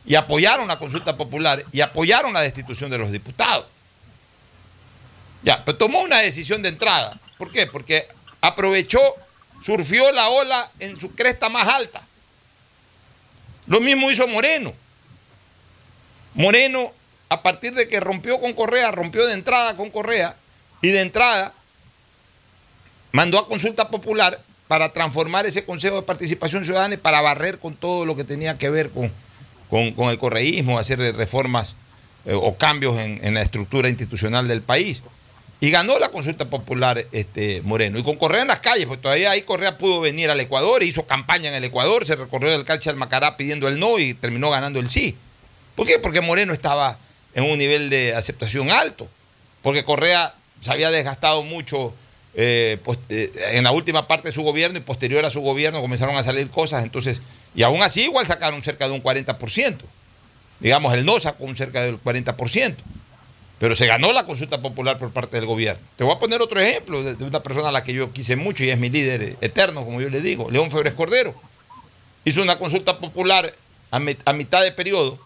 y apoyaron la consulta popular y apoyaron la destitución de los diputados. Ya, pero tomó una decisión de entrada. ¿Por qué? Porque aprovechó, surfió la ola en su cresta más alta. Lo mismo hizo Moreno. Moreno a partir de que rompió con Correa, rompió de entrada con Correa y de entrada mandó a consulta popular para transformar ese Consejo de Participación Ciudadana y para barrer con todo lo que tenía que ver con, con, el correísmo, hacer reformas eh, o cambios en, en, la estructura institucional del país. Y ganó la consulta popular este, Moreno. Y con Correa en las calles, pues todavía ahí Correa pudo venir al Ecuador, hizo campaña en el Ecuador, se recorrió del calche al Macará pidiendo el no y terminó ganando el sí. ¿Por qué? Porque Moreno estaba en un nivel de aceptación alto, porque Correa se había desgastado mucho eh, eh, en la última parte de su gobierno y posterior a su gobierno comenzaron a salir cosas, entonces, y aún así igual sacaron cerca de un 40%, digamos, el no sacó un cerca del 40%, pero se ganó la consulta popular por parte del gobierno. Te voy a poner otro ejemplo de, una persona a la que yo quise mucho y es mi líder eterno, como yo le digo, León Febres Cordero. Hizo una consulta popular a mitad de periodo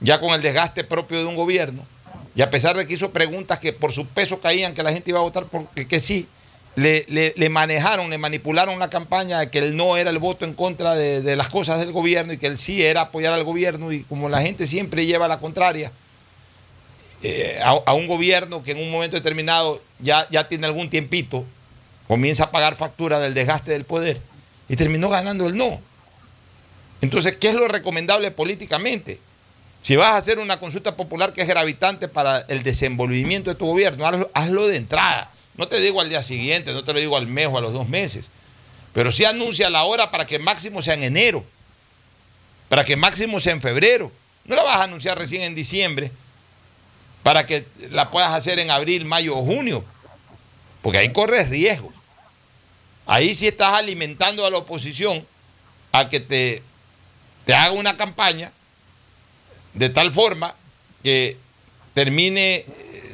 ya con el desgaste propio de un gobierno, y a pesar de que hizo preguntas que por su peso caían, que la gente iba a votar porque que sí, le, le, manejaron, le manipularon la campaña de que el no era el voto en contra de, las cosas del gobierno y que el sí era apoyar al gobierno y como la gente siempre lleva la contraria eh, a, un gobierno que en un momento determinado ya, ya tiene algún tiempito, comienza a pagar factura del desgaste del poder y terminó ganando el no. Entonces, ¿qué es lo recomendable políticamente? Si vas a hacer una consulta popular que es gravitante para el desenvolvimiento de tu gobierno, hazlo, de entrada. No te digo al día siguiente, no te lo digo al mes o a los dos meses. Pero sí anuncia la hora para que máximo sea en enero, para que máximo sea en febrero. No la vas a anunciar recién en diciembre para que la puedas hacer en abril, mayo o junio, porque ahí corres riesgo. Ahí sí estás alimentando a la oposición a que te, te haga una campaña de tal forma que termine eh,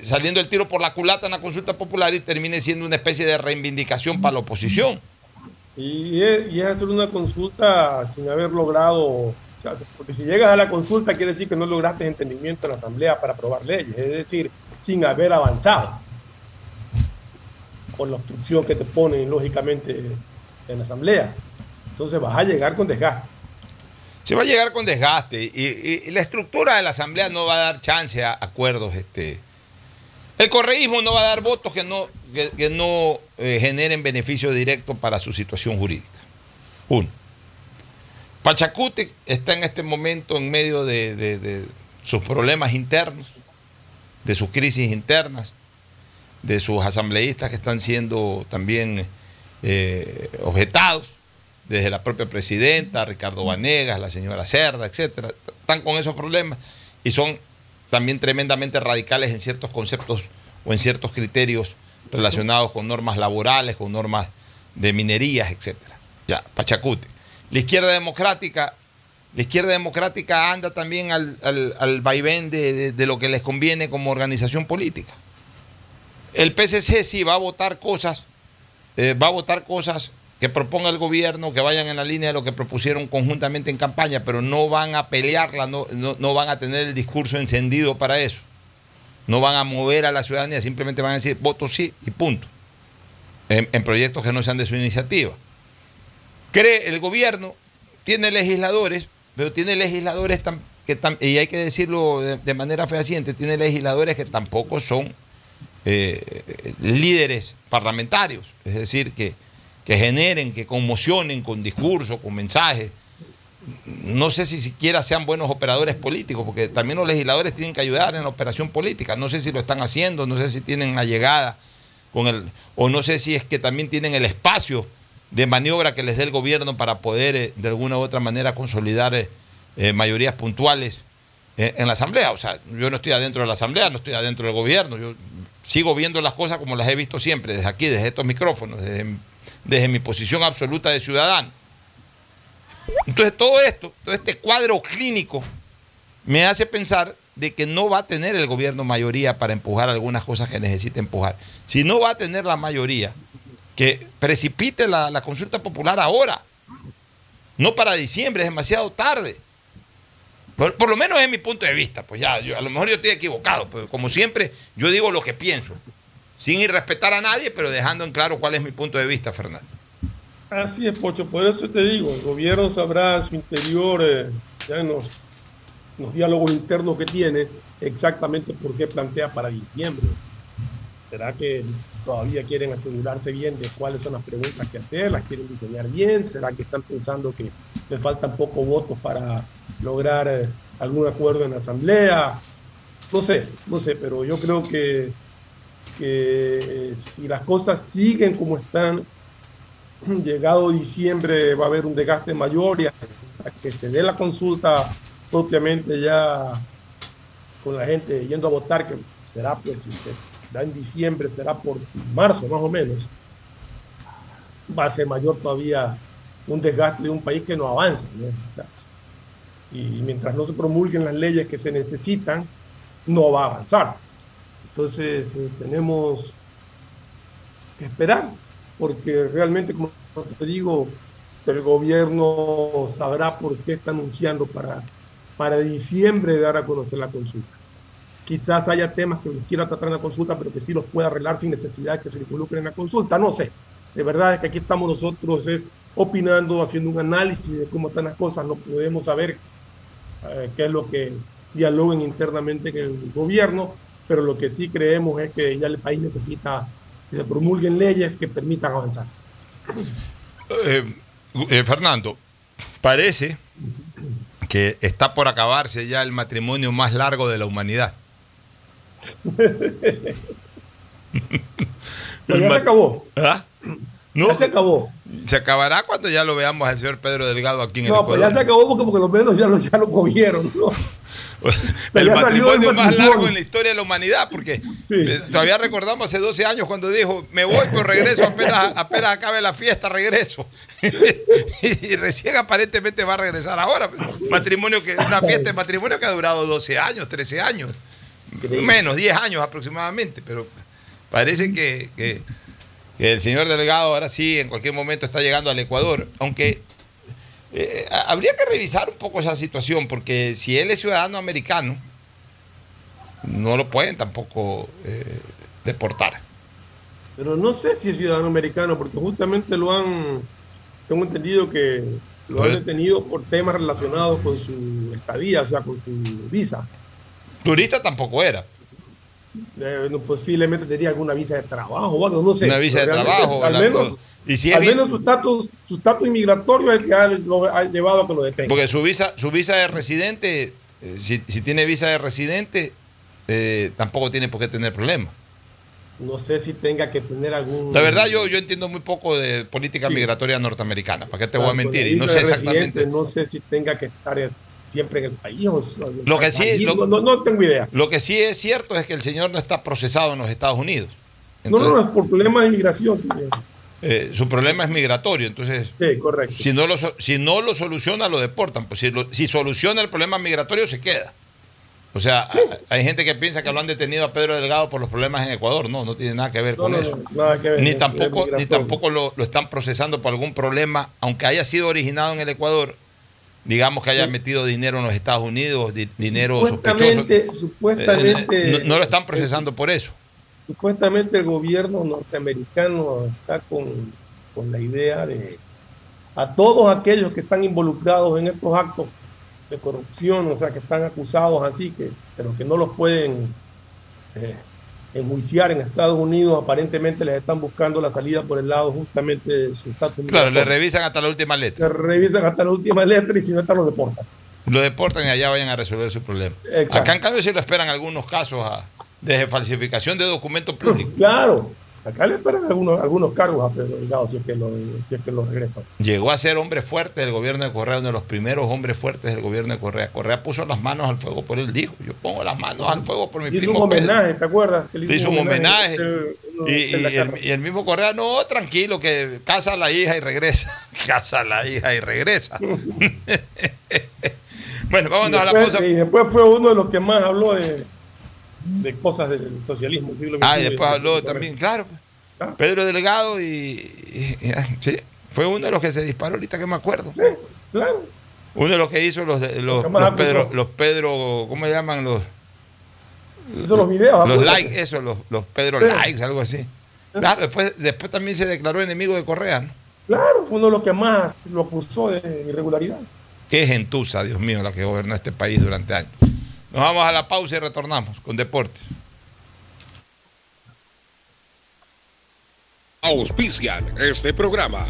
saliendo el tiro por la culata en la consulta popular y termine siendo una especie de reivindicación para la oposición. Y es, hacer una consulta sin haber logrado, porque si llegas a la consulta quiere decir que no lograste entendimiento en la Asamblea para aprobar leyes, es decir, sin haber avanzado por la obstrucción que te ponen lógicamente en la Asamblea. Entonces vas a llegar con desgaste. Se va a llegar con desgaste y, la estructura de la Asamblea no va a dar chance a acuerdos. Este. El correísmo no va a dar votos que no, que, no eh, generen beneficio directo para su situación jurídica. Uno. Pachacute está en este momento en medio de, sus problemas internos, de sus crisis internas, de sus asambleístas que están siendo también eh, objetados desde la propia presidenta, Ricardo Vanegas, la señora Cerda, etcétera, están con esos problemas y son también tremendamente radicales en ciertos conceptos o en ciertos criterios relacionados con normas laborales, con normas de minerías, etcétera. Ya, Pachacute. La izquierda democrática, la izquierda democrática anda también al, al, vaivén de, lo que les conviene como organización política. El PCC sí va a votar cosas, eh, va a votar cosas que proponga el gobierno, que vayan en la línea de lo que propusieron conjuntamente en campaña, pero no van a pelearla, no, no, van a tener el discurso encendido para eso. No van a mover a la ciudadanía, simplemente van a decir voto sí y punto. En, proyectos que no sean de su iniciativa. Cree el gobierno, tiene legisladores, pero tiene legisladores que y hay que decirlo de, manera fehaciente, tiene legisladores que tampoco son eh, líderes parlamentarios. Es decir, que que generen, que conmocionen con discursos, con mensajes, no sé si siquiera sean buenos operadores políticos, porque también los legisladores tienen que ayudar en la operación política. No sé si lo están haciendo, no sé si tienen la llegada con el, o no sé si es que también tienen el espacio de maniobra que les dé el gobierno para poder eh, de alguna u otra manera consolidar eh, eh, mayorías puntuales en la asamblea. O sea, yo no estoy adentro de la asamblea, no estoy adentro del gobierno. Yo sigo viendo las cosas como las he visto siempre, desde aquí, desde estos micrófonos, desde, desde mi posición absoluta de ciudadano. Entonces todo esto, todo este cuadro clínico me hace pensar de que no va a tener el gobierno mayoría para empujar algunas cosas que necesita empujar. Si no va a tener la mayoría, que precipite la, consulta popular ahora, no para diciembre, es demasiado tarde. Por, lo menos es mi punto de vista, pues ya, a lo mejor yo estoy equivocado, pero como siempre, yo digo lo que pienso, sin irrespetar a nadie, pero dejando en claro cuál es mi punto de vista, Fernando. Así es, Pocho, por eso te digo, el gobierno sabrá su interior, eh, ya en los, diálogos internos que tiene, exactamente por qué plantea para diciembre. ¿Será que todavía quieren asegurarse bien de cuáles son las preguntas que hacer? ¿Las quieren diseñar bien? ¿Será que están pensando que le faltan pocos votos para lograr eh, algún acuerdo en la Asamblea? No sé, no sé, pero yo creo que, que eh, si las cosas siguen como están, llegado diciembre va a haber un desgaste mayor y hasta que se dé la consulta propiamente ya con la gente yendo a votar, que será pues, si se da en diciembre, será por marzo más o menos, va a ser mayor todavía un desgaste de un país que no avanza. y mientras no se promulguen las leyes que se necesitan, no va a avanzar. Entonces eh, tenemos que esperar porque realmente, como te digo, el gobierno sabrá por qué está anunciando para, para diciembre dar a conocer la consulta. Quizás haya temas que quiera tratar en la consulta, pero que sí los pueda arreglar sin necesidad de que se involucren en la consulta. No sé. De verdad es que aquí estamos nosotros es opinando, haciendo un análisis de cómo están las cosas. No podemos saber eh, qué es lo que dialoguen internamente en el gobierno, pero lo que sí creemos es que ya el país necesita que se promulguen leyes que permitan avanzar. Eh, eh, Fernando, parece que está por acabarse ya el matrimonio más largo de la humanidad. (laughs) ya se acabó. ¿Ah? No, ya se acabó. Se acabará cuando ya lo veamos al señor Pedro Delgado aquí en el No, pues ya se acabó porque por lo menos ya lo, ya lo cogieron. ¿no? (laughs) el matrimonio más largo en la historia de la humanidad, porque eh, todavía recordamos hace 12 años cuando dijo, me voy, pero regreso, apenas, (laughs) apenas acabe la fiesta, regreso. (laughs) y, recién aparentemente va a regresar ahora. Matrimonio que, una fiesta de matrimonio que ha durado 12 años, 13 años, menos, 10 años aproximadamente, pero parece que, que el señor delegado ahora sí, en cualquier momento está llegando al Ecuador, aunque eh, habría que revisar un poco esa situación, porque si él es ciudadano americano, no lo pueden tampoco eh, deportar. Pero no sé si es ciudadano americano, porque justamente lo han, tengo entendido que lo han detenido por temas relacionados con su estadía, o sea, con su visa. Turista tampoco era. Eh, posiblemente tenía alguna visa de trabajo, bueno, no sé. Una visa de trabajo, al menos, y Al menos su estatus su estatus inmigratorio es el que ha, llevado a que lo detengan. Porque su visa, su visa de residente, eh, si, tiene visa de residente, eh, tampoco tiene por qué tener problemas. No sé si tenga que tener algún. La verdad, yo, yo entiendo muy poco de política migratoria norteamericana. ¿Para qué te voy a mentir? Y no sé exactamente. No sé si tenga que estar siempre en el país. O, lo que sí, no, no, tengo idea. Lo que sí es cierto es que el señor no está procesado en los Estados Unidos. no, no, es por problemas de inmigración. Eh, su problema es migratorio, entonces correcto. Si, no lo, si no lo soluciona, lo deportan. Pues si, si soluciona el problema migratorio, se queda. O sea, hay gente que piensa que lo han detenido a Pedro Delgado por los problemas en Ecuador. No, no tiene nada que ver con eso. ni tampoco, ni tampoco lo, están procesando por algún problema, aunque haya sido originado en el Ecuador, digamos que haya metido dinero en los Estados Unidos, dinero sospechoso. Supuestamente, eh, no, lo están procesando por eso supuestamente el gobierno norteamericano está con, la idea de a todos aquellos que están involucrados en estos actos de corrupción, o sea, que están acusados así, que, pero que no los pueden eh, enjuiciar en Estados Unidos, aparentemente les están buscando la salida por el lado justamente de su estatus. Claro, le revisan hasta la última letra. Le revisan hasta la última letra y si no están los deportan. Lo deportan y allá vayan a resolver su problema. Exacto. Acá en cambio sí lo esperan algunos casos a- de falsificación de documentos públicos. Claro, acá le esperan algunos, algunos cargos a Pedro Delgado si es que lo, si es que lo regresan. Llegó a ser hombre fuerte del gobierno de Correa, uno de los primeros hombres fuertes del gobierno de Correa. Correa puso las manos al fuego por él, dijo, yo pongo las manos al fuego por mi Hizo un primo Pedro. homenaje, ¿te acuerdas? Que le hizo un homenaje. eh, Y, y el, carta. y el mismo Correa, no, tranquilo, que casa a la hija y regresa. (laughs) Casa a la hija y regresa. (laughs) (laughs) bueno, vámonos a la Después- pausa. Y después fue uno de los que más habló de, de cosas del socialismo. del siglo Ah, y XXI. después habló también, claro. Pedro Delgado y, y- y- ah, sí, fue uno de los que se disparó ahorita que me acuerdo. Claro. Uno de los que hizo los, los, los. Pedro, los Pedro, ¿cómo se llaman? Los, Hizo los videos. los likes, eso, los, los Pedro Sí. likes, algo así. Claro, después, después también se declaró enemigo de Correa, ¿no? Claro, fue uno de los que más lo acusó de irregularidad. Qué gentuza, Dios mío, la que gobernó este país durante años. Nos vamos a la pausa y retornamos con deportes. Auspician este programa.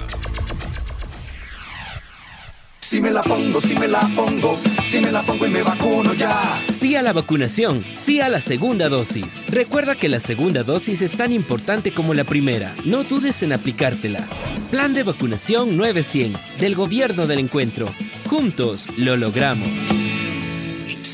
Si me la pongo, si me la pongo, si me la pongo y me vacuno ya. Sí a la vacunación, sí a la segunda dosis. Recuerda que la segunda dosis es tan importante como la primera. No dudes en aplicártela. Plan de vacunación 900 del Gobierno del Encuentro. Juntos lo logramos.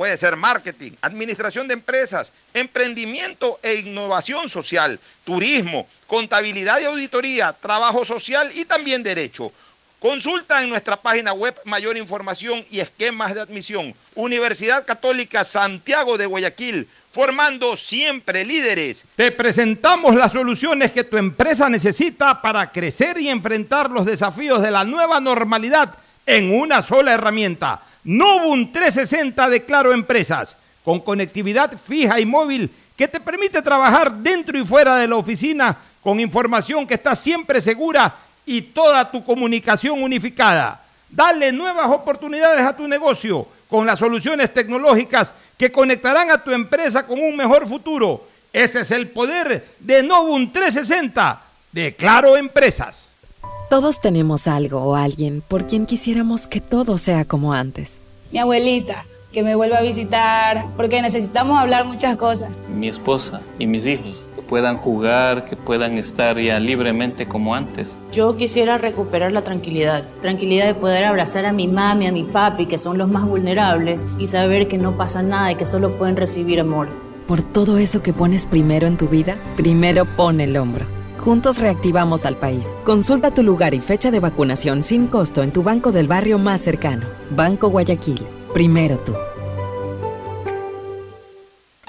Puede ser marketing, administración de empresas, emprendimiento e innovación social, turismo, contabilidad y auditoría, trabajo social y también derecho. Consulta en nuestra página web mayor información y esquemas de admisión. Universidad Católica Santiago de Guayaquil, formando siempre líderes. Te presentamos las soluciones que tu empresa necesita para crecer y enfrentar los desafíos de la nueva normalidad en una sola herramienta. Novum 360 de Claro Empresas, con conectividad fija y móvil que te permite trabajar dentro y fuera de la oficina con información que está siempre segura y toda tu comunicación unificada. Dale nuevas oportunidades a tu negocio con las soluciones tecnológicas que conectarán a tu empresa con un mejor futuro. Ese es el poder de Novum 360 de Claro Empresas. Todos tenemos algo o alguien por quien quisiéramos que todo sea como antes. Mi abuelita, que me vuelva a visitar, porque necesitamos hablar muchas cosas. Mi esposa y mis hijos, que puedan jugar, que puedan estar ya libremente como antes. Yo quisiera recuperar la tranquilidad, tranquilidad de poder abrazar a mi mami, a mi papi, que son los más vulnerables, y saber que no pasa nada y que solo pueden recibir amor. Por todo eso que pones primero en tu vida, primero pon el hombro. Juntos reactivamos al país. Consulta tu lugar y fecha de vacunación sin costo en tu banco del barrio más cercano. Banco Guayaquil. Primero tú.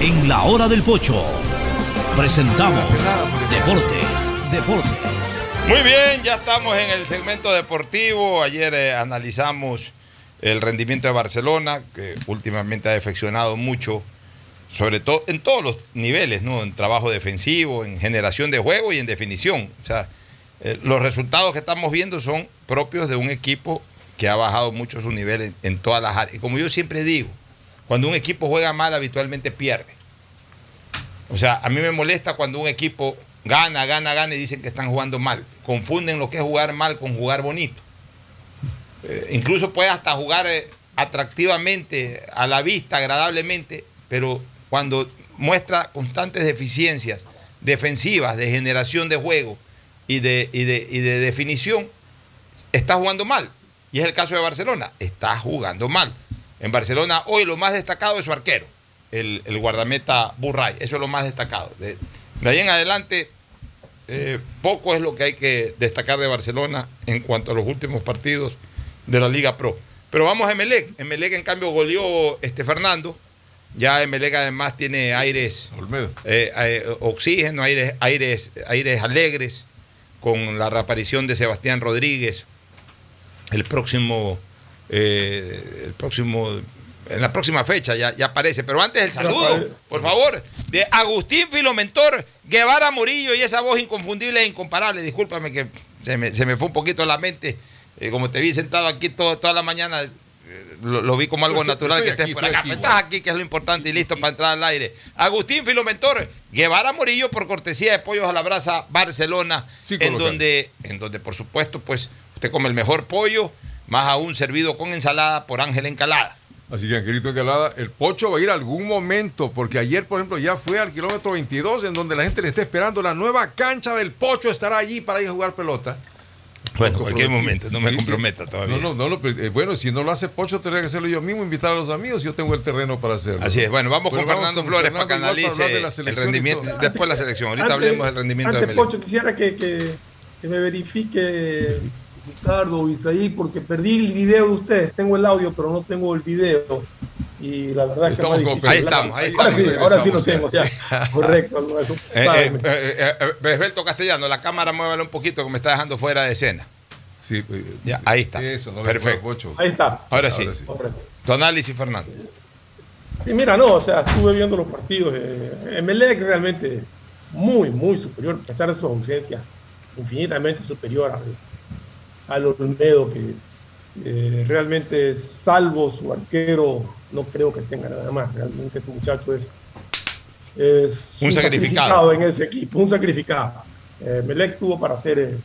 En la hora del pocho presentamos Deportes, Deportes. Muy bien, ya estamos en el segmento deportivo. Ayer eh, analizamos el rendimiento de Barcelona, que últimamente ha defeccionado mucho sobre todo en todos los niveles, ¿no? En trabajo defensivo, en generación de juego y en definición. O sea, eh, los resultados que estamos viendo son propios de un equipo que ha bajado mucho su nivel en, en todas las áreas. Y como yo siempre digo, cuando un equipo juega mal, habitualmente pierde. O sea, a mí me molesta cuando un equipo gana, gana, gana y dicen que están jugando mal. Confunden lo que es jugar mal con jugar bonito. Eh, incluso puede hasta jugar eh, atractivamente, a la vista, agradablemente, pero cuando muestra constantes deficiencias defensivas, de generación de juego y de, y y de definición, está jugando mal. Y es el caso de Barcelona, está jugando mal. En Barcelona hoy lo más destacado es su arquero, el, el guardameta Burray, eso es lo más destacado. De, de ahí en adelante, eh, poco es lo que hay que destacar de Barcelona en cuanto a los últimos partidos de la Liga Pro. Pero vamos a Emelec. Emelec, en cambio, goleó este Fernando. Ya Emelec además tiene aires, eh, eh, oxígeno, aires, aires, aires alegres con la reaparición de Sebastián Rodríguez el próximo, eh, el próximo, en la próxima fecha ya, ya aparece. Pero antes el saludo, por favor, de Agustín Filomentor Guevara Murillo y esa voz inconfundible e incomparable. Discúlpame que se me, se me fue un poquito la mente. Eh, como te vi sentado aquí todo, toda la mañana, eh, lo, lo vi como algo Estoy- natural estoy que estés aquí, por acá. aquí, igual. estás aquí, que es lo importante y listo para entrar al aire. Agustín Filomentor Guevara Murillo por cortesía de Pollos a la Brasa Barcelona, en colocar. donde, en donde por supuesto pues usted come el mejor pollo, más aún servido con ensalada por Ángel Encalada. Así que Angelito Encalada, el Pocho va a ir algún momento, porque ayer, por ejemplo, ya fue al kilómetro 22, en donde la gente le está esperando la nueva cancha del Pocho, estará allí para ir a jugar pelota. Bueno, cualquier momento, no me comprometa todavía. No, no, no, lo- eh, bueno, si no lo hace Pocho, tendría que hacerlo yo mismo, invitar a los amigos, yo tengo el terreno para hacerlo. Así es, bueno, vamos con Fernando con Flores para que Fernando analice hablar de la el rendimiento, todo. después la selección. Ahorita Antes- hablemos del rendimiento antes, de Melec. Pocho, quisiera que, que- que me verifique Ricardo o Isaí, porque perdí el video de ustedes. Tengo el audio, pero no tengo el video. Y la verdad Estamos es que con. Ahí estamos, ahí ahora estamos, Sí, ahora sí lo tengo, ya. Correcto. (laughs) Eh, eh, eh, eh, eh, Castellano, la cámara muévela un poquito que me está dejando fuera de escena. Sí, ya, ahí está. Eso, no Perfecto. Ahí está. Ahora sí. Ahora sí. Correcto. Tu análisis, Fernando. Sí, mira, no, o sea, estuve viendo los partidos. Eh, Emelec realmente muy, muy superior, a pesar de sus ausencias, infinitamente superior al, al Olmedo, que eh, realmente, salvo su arquero, no creo que tenga nada más. Realmente ese muchacho es, es Un sacrificado. en ese equipo, un sacrificado. Eh, Emelec tuvo para hacer eh,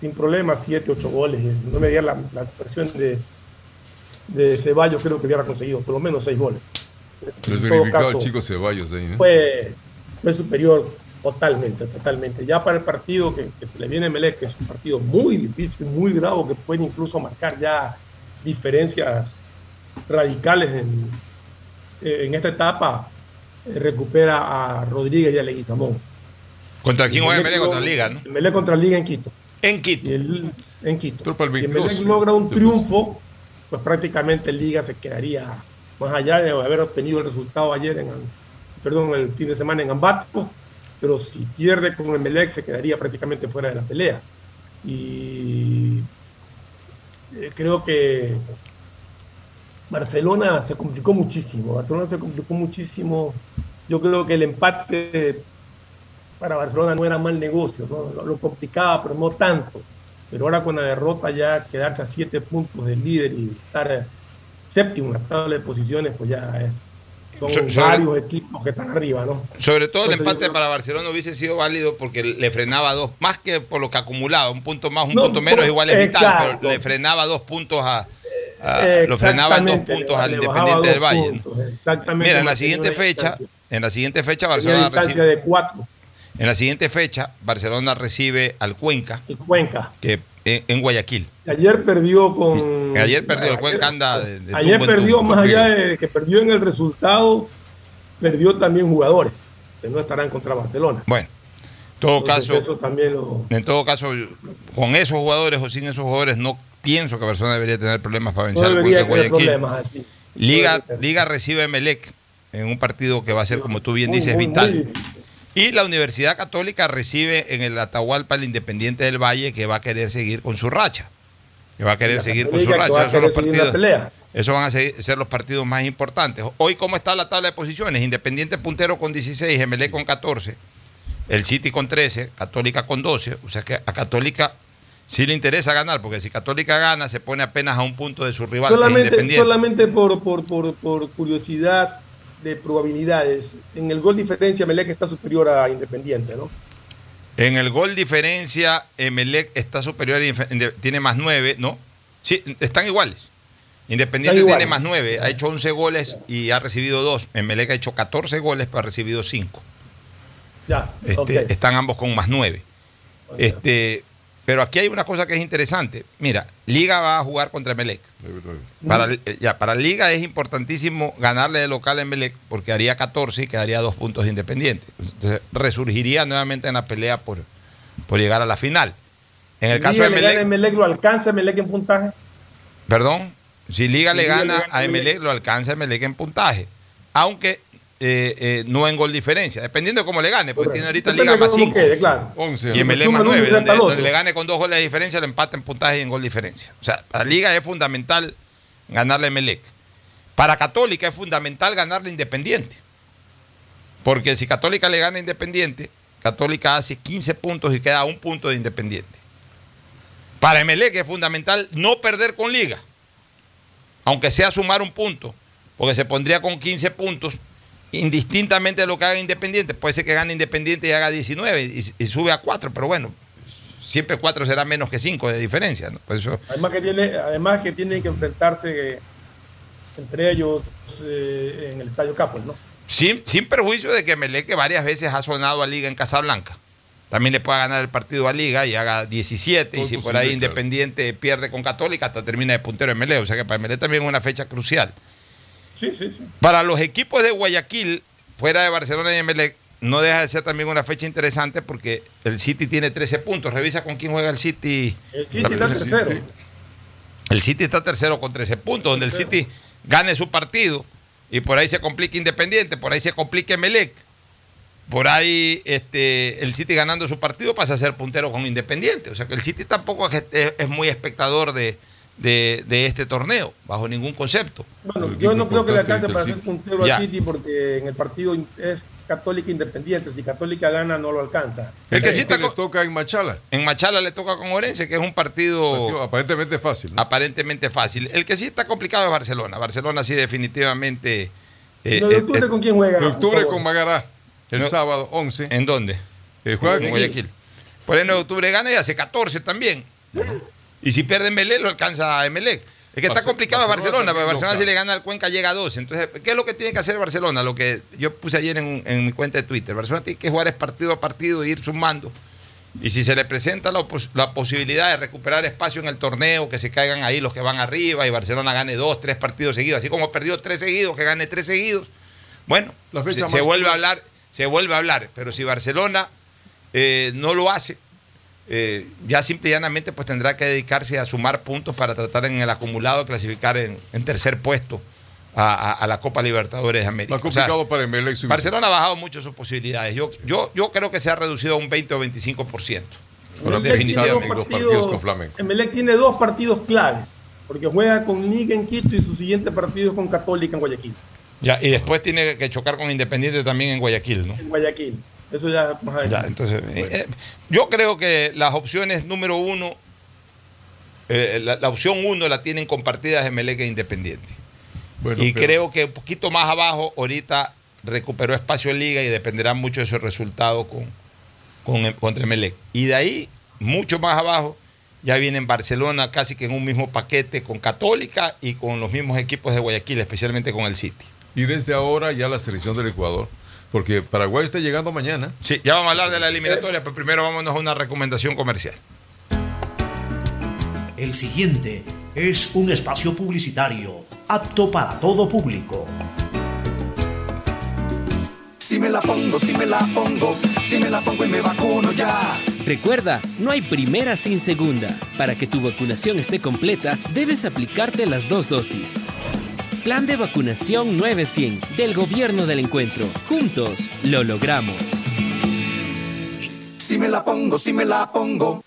sin problemas 7, 8 goles. No me digan la, la versión de, de Ceballos, creo que hubiera conseguido por lo menos 6 goles. Lo En todo caso, el chico Ceballos ahí, ¿no? fue, fue superior totalmente, totalmente. Ya para el partido que, que se le viene a Melec, que es un partido muy difícil, muy bravo, que puede incluso marcar ya diferencias radicales en, en esta etapa, eh, recupera a Rodríguez y a Leguizamón. ¿Contra quién juega Melec? Contra Liga, ¿no? Melec contra Liga en Quito. En Quito. Y el- en Quito. Si 22. Emelec logra un triunfo, pues prácticamente Liga se quedaría más allá de haber obtenido el resultado ayer en perdón, el fin de semana en Ambato, pero si pierde con Emelec se quedaría prácticamente fuera de la pelea. Y eh, creo que Barcelona se complicó muchísimo. Barcelona se complicó muchísimo. Yo creo que el empate para Barcelona no era mal negocio, ¿no? lo, complicaba, pero no tanto. Pero ahora con la derrota ya quedarse a siete puntos del líder y estar séptimo en la tabla de posiciones, pues ya es, son So- sobre- varios equipos que están arriba, ¿no? Sobre todo el Entonces, yo empate creo- para Barcelona hubiese sido válido porque le frenaba dos, más que por lo que acumulaba, un punto más, un No, punto menos, por- igual es vital, exacto. pero le frenaba dos puntos a. a- lo frenaba en dos puntos le- al le Independiente del Valle. puntos, Exactamente. Mira, en la siguiente fecha, en la siguiente fecha Barcelona recibe, de cuatro. en la siguiente fecha Barcelona recibe al Cuenca, Cuenca. que en, en Guayaquil. Ayer perdió con. Ayer perdió el ayer- Cuenca anda de, de Ayer tumbo perdió, tumbo. más allá de que perdió en el resultado, perdió también jugadores que no estarán contra Barcelona. Bueno, en todo Entonces, caso, Eso también lo. en todo caso, con esos jugadores o sin esos jugadores, no pienso que Barcelona debería tener problemas para No vencer al debería Guayaquil. problemas así. Liga, Liga recibe a Emelec en un partido que va a ser, como tú bien dices, muy, vital. muy. Y la Universidad Católica recibe en el Atahualpa el Independiente del Valle que va a querer seguir con su racha. Que va a querer seguir con su racha. Esos los partidos. van a ser, ser los partidos más importantes. Hoy, ¿cómo está la tabla de posiciones? Independiente puntero con 16, Emelec con 14, el City con 13, Católica con 12. O sea que a Católica sí le interesa ganar, porque si Católica gana, se pone apenas a un punto de su rival. Solamente, solamente por, por, por, por curiosidad de probabilidades, en el gol diferencia Melec está superior a Independiente, ¿no? En el gol diferencia, Emelec está superior, a tiene más 9, ¿no? Sí, están iguales. Independiente Están tiene más 9, ha hecho 11 goles y ha recibido 2. Emelec ha hecho 14 goles, pero ha recibido 5. Ya, Este. Están ambos con más 9. Este, pero aquí hay una cosa que es interesante. Mira, Liga va a jugar contra Emelec. Para, eh, ya, para Liga es importantísimo ganarle de local a Emelec porque haría 14 y quedaría dos puntos de Independiente. Entonces resurgiría nuevamente en la pelea por, por llegar a la final. En el caso de Liga Emelec, Emelec, lo alcanza Emelec en puntaje. perdón, si Liga Si le Liga gana le gana a. Emelec, lo alcanza Emelec en puntaje. Aunque eh, eh, no en gol diferencia, dependiendo de cómo le gane, porque tiene ahorita Depende Liga más cómo 5. quede, claro. 11. Y Emelec Suma más el uno y 9, resta donde, le gane con dos goles de diferencia, lo empata en puntaje y en gol diferencia. O sea, para Liga es fundamental ganarle a Emelec. Para Católica es fundamental ganarle a Independiente. Porque si Católica le gana a Independiente, Católica hace 15 puntos y queda a un punto de Independiente. Para Emelec es fundamental no perder con Liga, aunque sea sumar un punto, porque se pondría con 15 puntos indistintamente de lo que haga Independiente. Puede ser que gane Independiente y haga 19 y, y sube a 4, pero bueno, siempre 4 será menos que 5 de diferencia. ¿no? Por eso, Además que tiene, además que tienen que enfrentarse eh, entre ellos eh, en el Estadio Capol, ¿no? sin, sin perjuicio de que Meleque varias veces ha sonado a Liga en Casablanca. También le pueda ganar el partido a Liga y haga 17. y si por ahí. Independiente pierde con Católica, hasta termina de puntero en Melé. O sea que para Melé también es una fecha crucial. Sí, sí, sí. Para los equipos de Guayaquil, fuera de Barcelona y Emelec, no deja de ser también una fecha interesante porque el City tiene 13 puntos. Revisa con quién juega el City. El City está tercero. El City está tercero con 13 puntos, donde el City gane su partido y por ahí se complica Independiente, por ahí se complica Emelec. Por ahí este, el City ganando su partido pasa a ser puntero con Independiente. O sea que el City tampoco es muy espectador de, de- de este torneo, bajo ningún concepto. Bueno, yo no creo que le alcance para ser puntero Ya. al City porque en el partido es Católica Independiente. Si Católica gana, no lo alcanza. El que sí está le toca en Machala. En Machala le toca con Orense, que es un partido, aparentemente fácil. Aparentemente fácil. El que sí está complicado es Barcelona. Barcelona sí definitivamente... eh, ¿No de eh, octubre eh, con quién juega? De octubre con Magará. El No. sábado 11. ¿En dónde? Eh, juega en. Guayaquil. Por el 9 de octubre gana y hace 14 también. Y si pierde Melec, lo alcanza a Emelec. Es que está complicado a Barcelona Barcelona, porque también Barcelona si le gana al Cuenca llega a 12. Entonces, ¿qué es lo que tiene que hacer Barcelona? Lo que yo puse ayer en, en mi cuenta de Twitter. Barcelona tiene que jugar es partido a partido e ir sumando. Y si se le presenta la, posibilidad de recuperar espacio en el torneo, que se caigan ahí los que van arriba y Barcelona gane dos, tres partidos seguidos, así como perdió tres seguidos, que gane tres seguidos. Bueno, se, vuelve a hablar, se vuelve a hablar. Pero si Barcelona eh, no lo hace, eh, ya simple y llanamente pues tendrá que dedicarse a sumar puntos para tratar en el acumulado de clasificar en, en tercer puesto a, a- a la Copa Libertadores de América. Más O sea, complicado para. Barcelona ha bajado mucho sus posibilidades. Yo, yo, yo creo que se ha reducido a un 20 o 25%. Bueno, Emelec tiene dos definitivamente. Los partidos- partidos con Flamengo. Emelec tiene dos partidos claves, porque juega con Liga en Quito y su siguiente partido es con Católica en Guayaquil. Ya, y después tiene que chocar con Independiente también en Guayaquil, ¿no? En Guayaquil. Eso ya más. Ya, entonces, eh, eh, yo creo que las opciones número uno, eh, la, la opción uno la tienen compartidas Emelec e Independiente. Bueno, y pero- creo que un poquito más abajo, ahorita recuperó espacio en liga y dependerá mucho de su resultado con, con, contra Emelec. Y de ahí, mucho más abajo, ya viene en Barcelona casi que en un mismo paquete con Católica y con los mismos equipos de Guayaquil, especialmente con el City. Y desde ahora ya la selección del Ecuador. Porque Paraguay está llegando mañana. Sí, ya vamos a hablar de la eliminatoria, pero primero vámonos a una recomendación comercial. El siguiente es un espacio publicitario apto para todo público. Si me la pongo, si me la pongo, si me la pongo y me vacuno ya. Recuerda, no hay primera sin segunda. Para que tu vacunación esté completa, debes aplicarte las dos dosis. Plan de vacunación 900 del Gobierno del Encuentro. Juntos lo logramos. Si me la pongo, si me la pongo.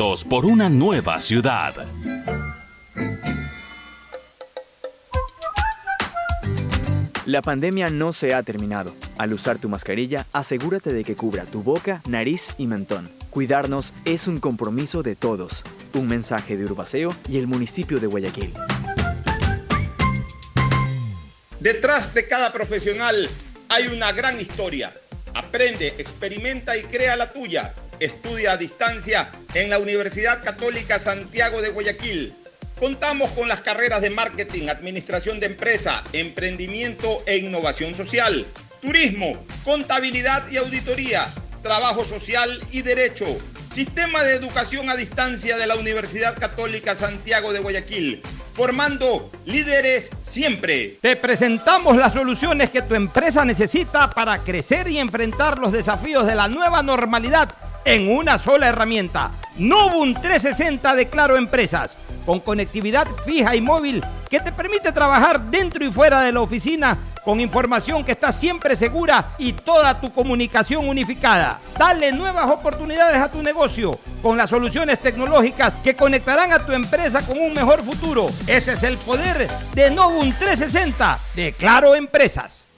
por una nueva ciudad. La pandemia no se ha terminado. Al usar tu mascarilla, asegúrate de que cubra tu boca, nariz y mentón. Cuidarnos es un compromiso de todos. Un mensaje de Urbaceo y el municipio de Guayaquil. Detrás de cada profesional hay una gran historia. Aprende, experimenta y crea la tuya. Estudia a distancia en la Universidad Católica Santiago de Guayaquil. Contamos con las carreras de marketing, administración de empresa, emprendimiento e innovación social, turismo, contabilidad y auditoría, trabajo social y derecho. Sistema de educación a distancia de la Universidad Católica Santiago de Guayaquil, formando líderes siempre. Te presentamos las soluciones que tu empresa necesita para crecer y enfrentar los desafíos de la nueva normalidad en una sola herramienta. Novum 360 de Claro Empresas, con conectividad fija y móvil que te permite trabajar dentro y fuera de la oficina con información que está siempre segura y toda tu comunicación unificada. Dale nuevas oportunidades a tu negocio con las soluciones tecnológicas que conectarán a tu empresa con un mejor futuro. Ese es el poder de Novum 360 de Claro Empresas.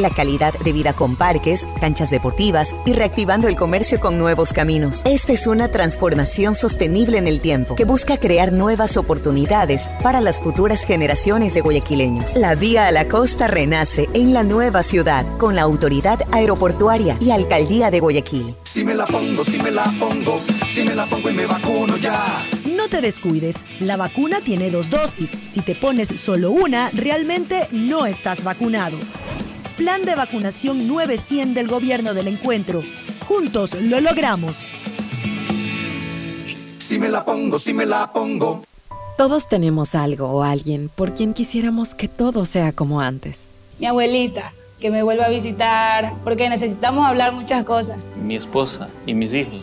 la calidad de vida con parques, canchas deportivas y reactivando el comercio con nuevos caminos. Esta es una transformación sostenible en el tiempo que busca crear nuevas oportunidades para las futuras generaciones de guayaquileños. La vía a la costa renace en la nueva ciudad con la autoridad aeroportuaria y alcaldía de Guayaquil. Si me la pongo, si me la pongo, si me la pongo y me vacuno ya. No te descuides, la vacuna tiene dos dosis. Si te pones solo una, realmente no estás vacunado. Plan de vacunación 900 del gobierno del encuentro. Juntos lo logramos. Si me la pongo, si me la pongo. Todos tenemos algo o alguien por quien quisiéramos que todo sea como antes. Mi abuelita, que me vuelva a visitar, porque necesitamos hablar muchas cosas. Mi esposa y mis hijos,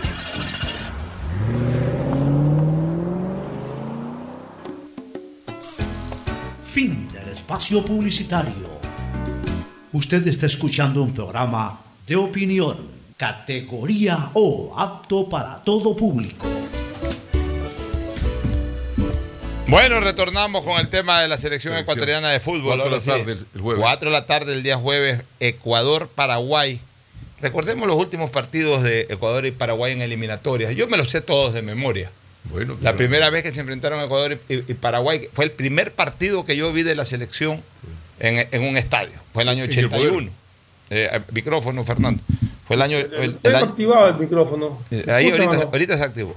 Espacio publicitario. Usted está escuchando un programa de opinión, categoría O, apto para todo público. Bueno, retornamos con el tema de la selección Selección. ecuatoriana de fútbol. Cuatro de la sí. tarde el- el jueves. 4 de la tarde el día jueves, Ecuador-Paraguay. Recordemos los últimos partidos de Ecuador y Paraguay en eliminatorias. Yo me los sé todos de memoria. Bueno, La primera vez que se enfrentaron Ecuador y, y Paraguay fue el primer partido que yo vi de la selección en, en un estadio. Fue el año ¿En qué 81. Eh, micrófono, Fernando. Fue el año. El, el Tengo año- activado el micrófono. eh, ahí ¿Escuchan ahorita, no? ahorita se activó.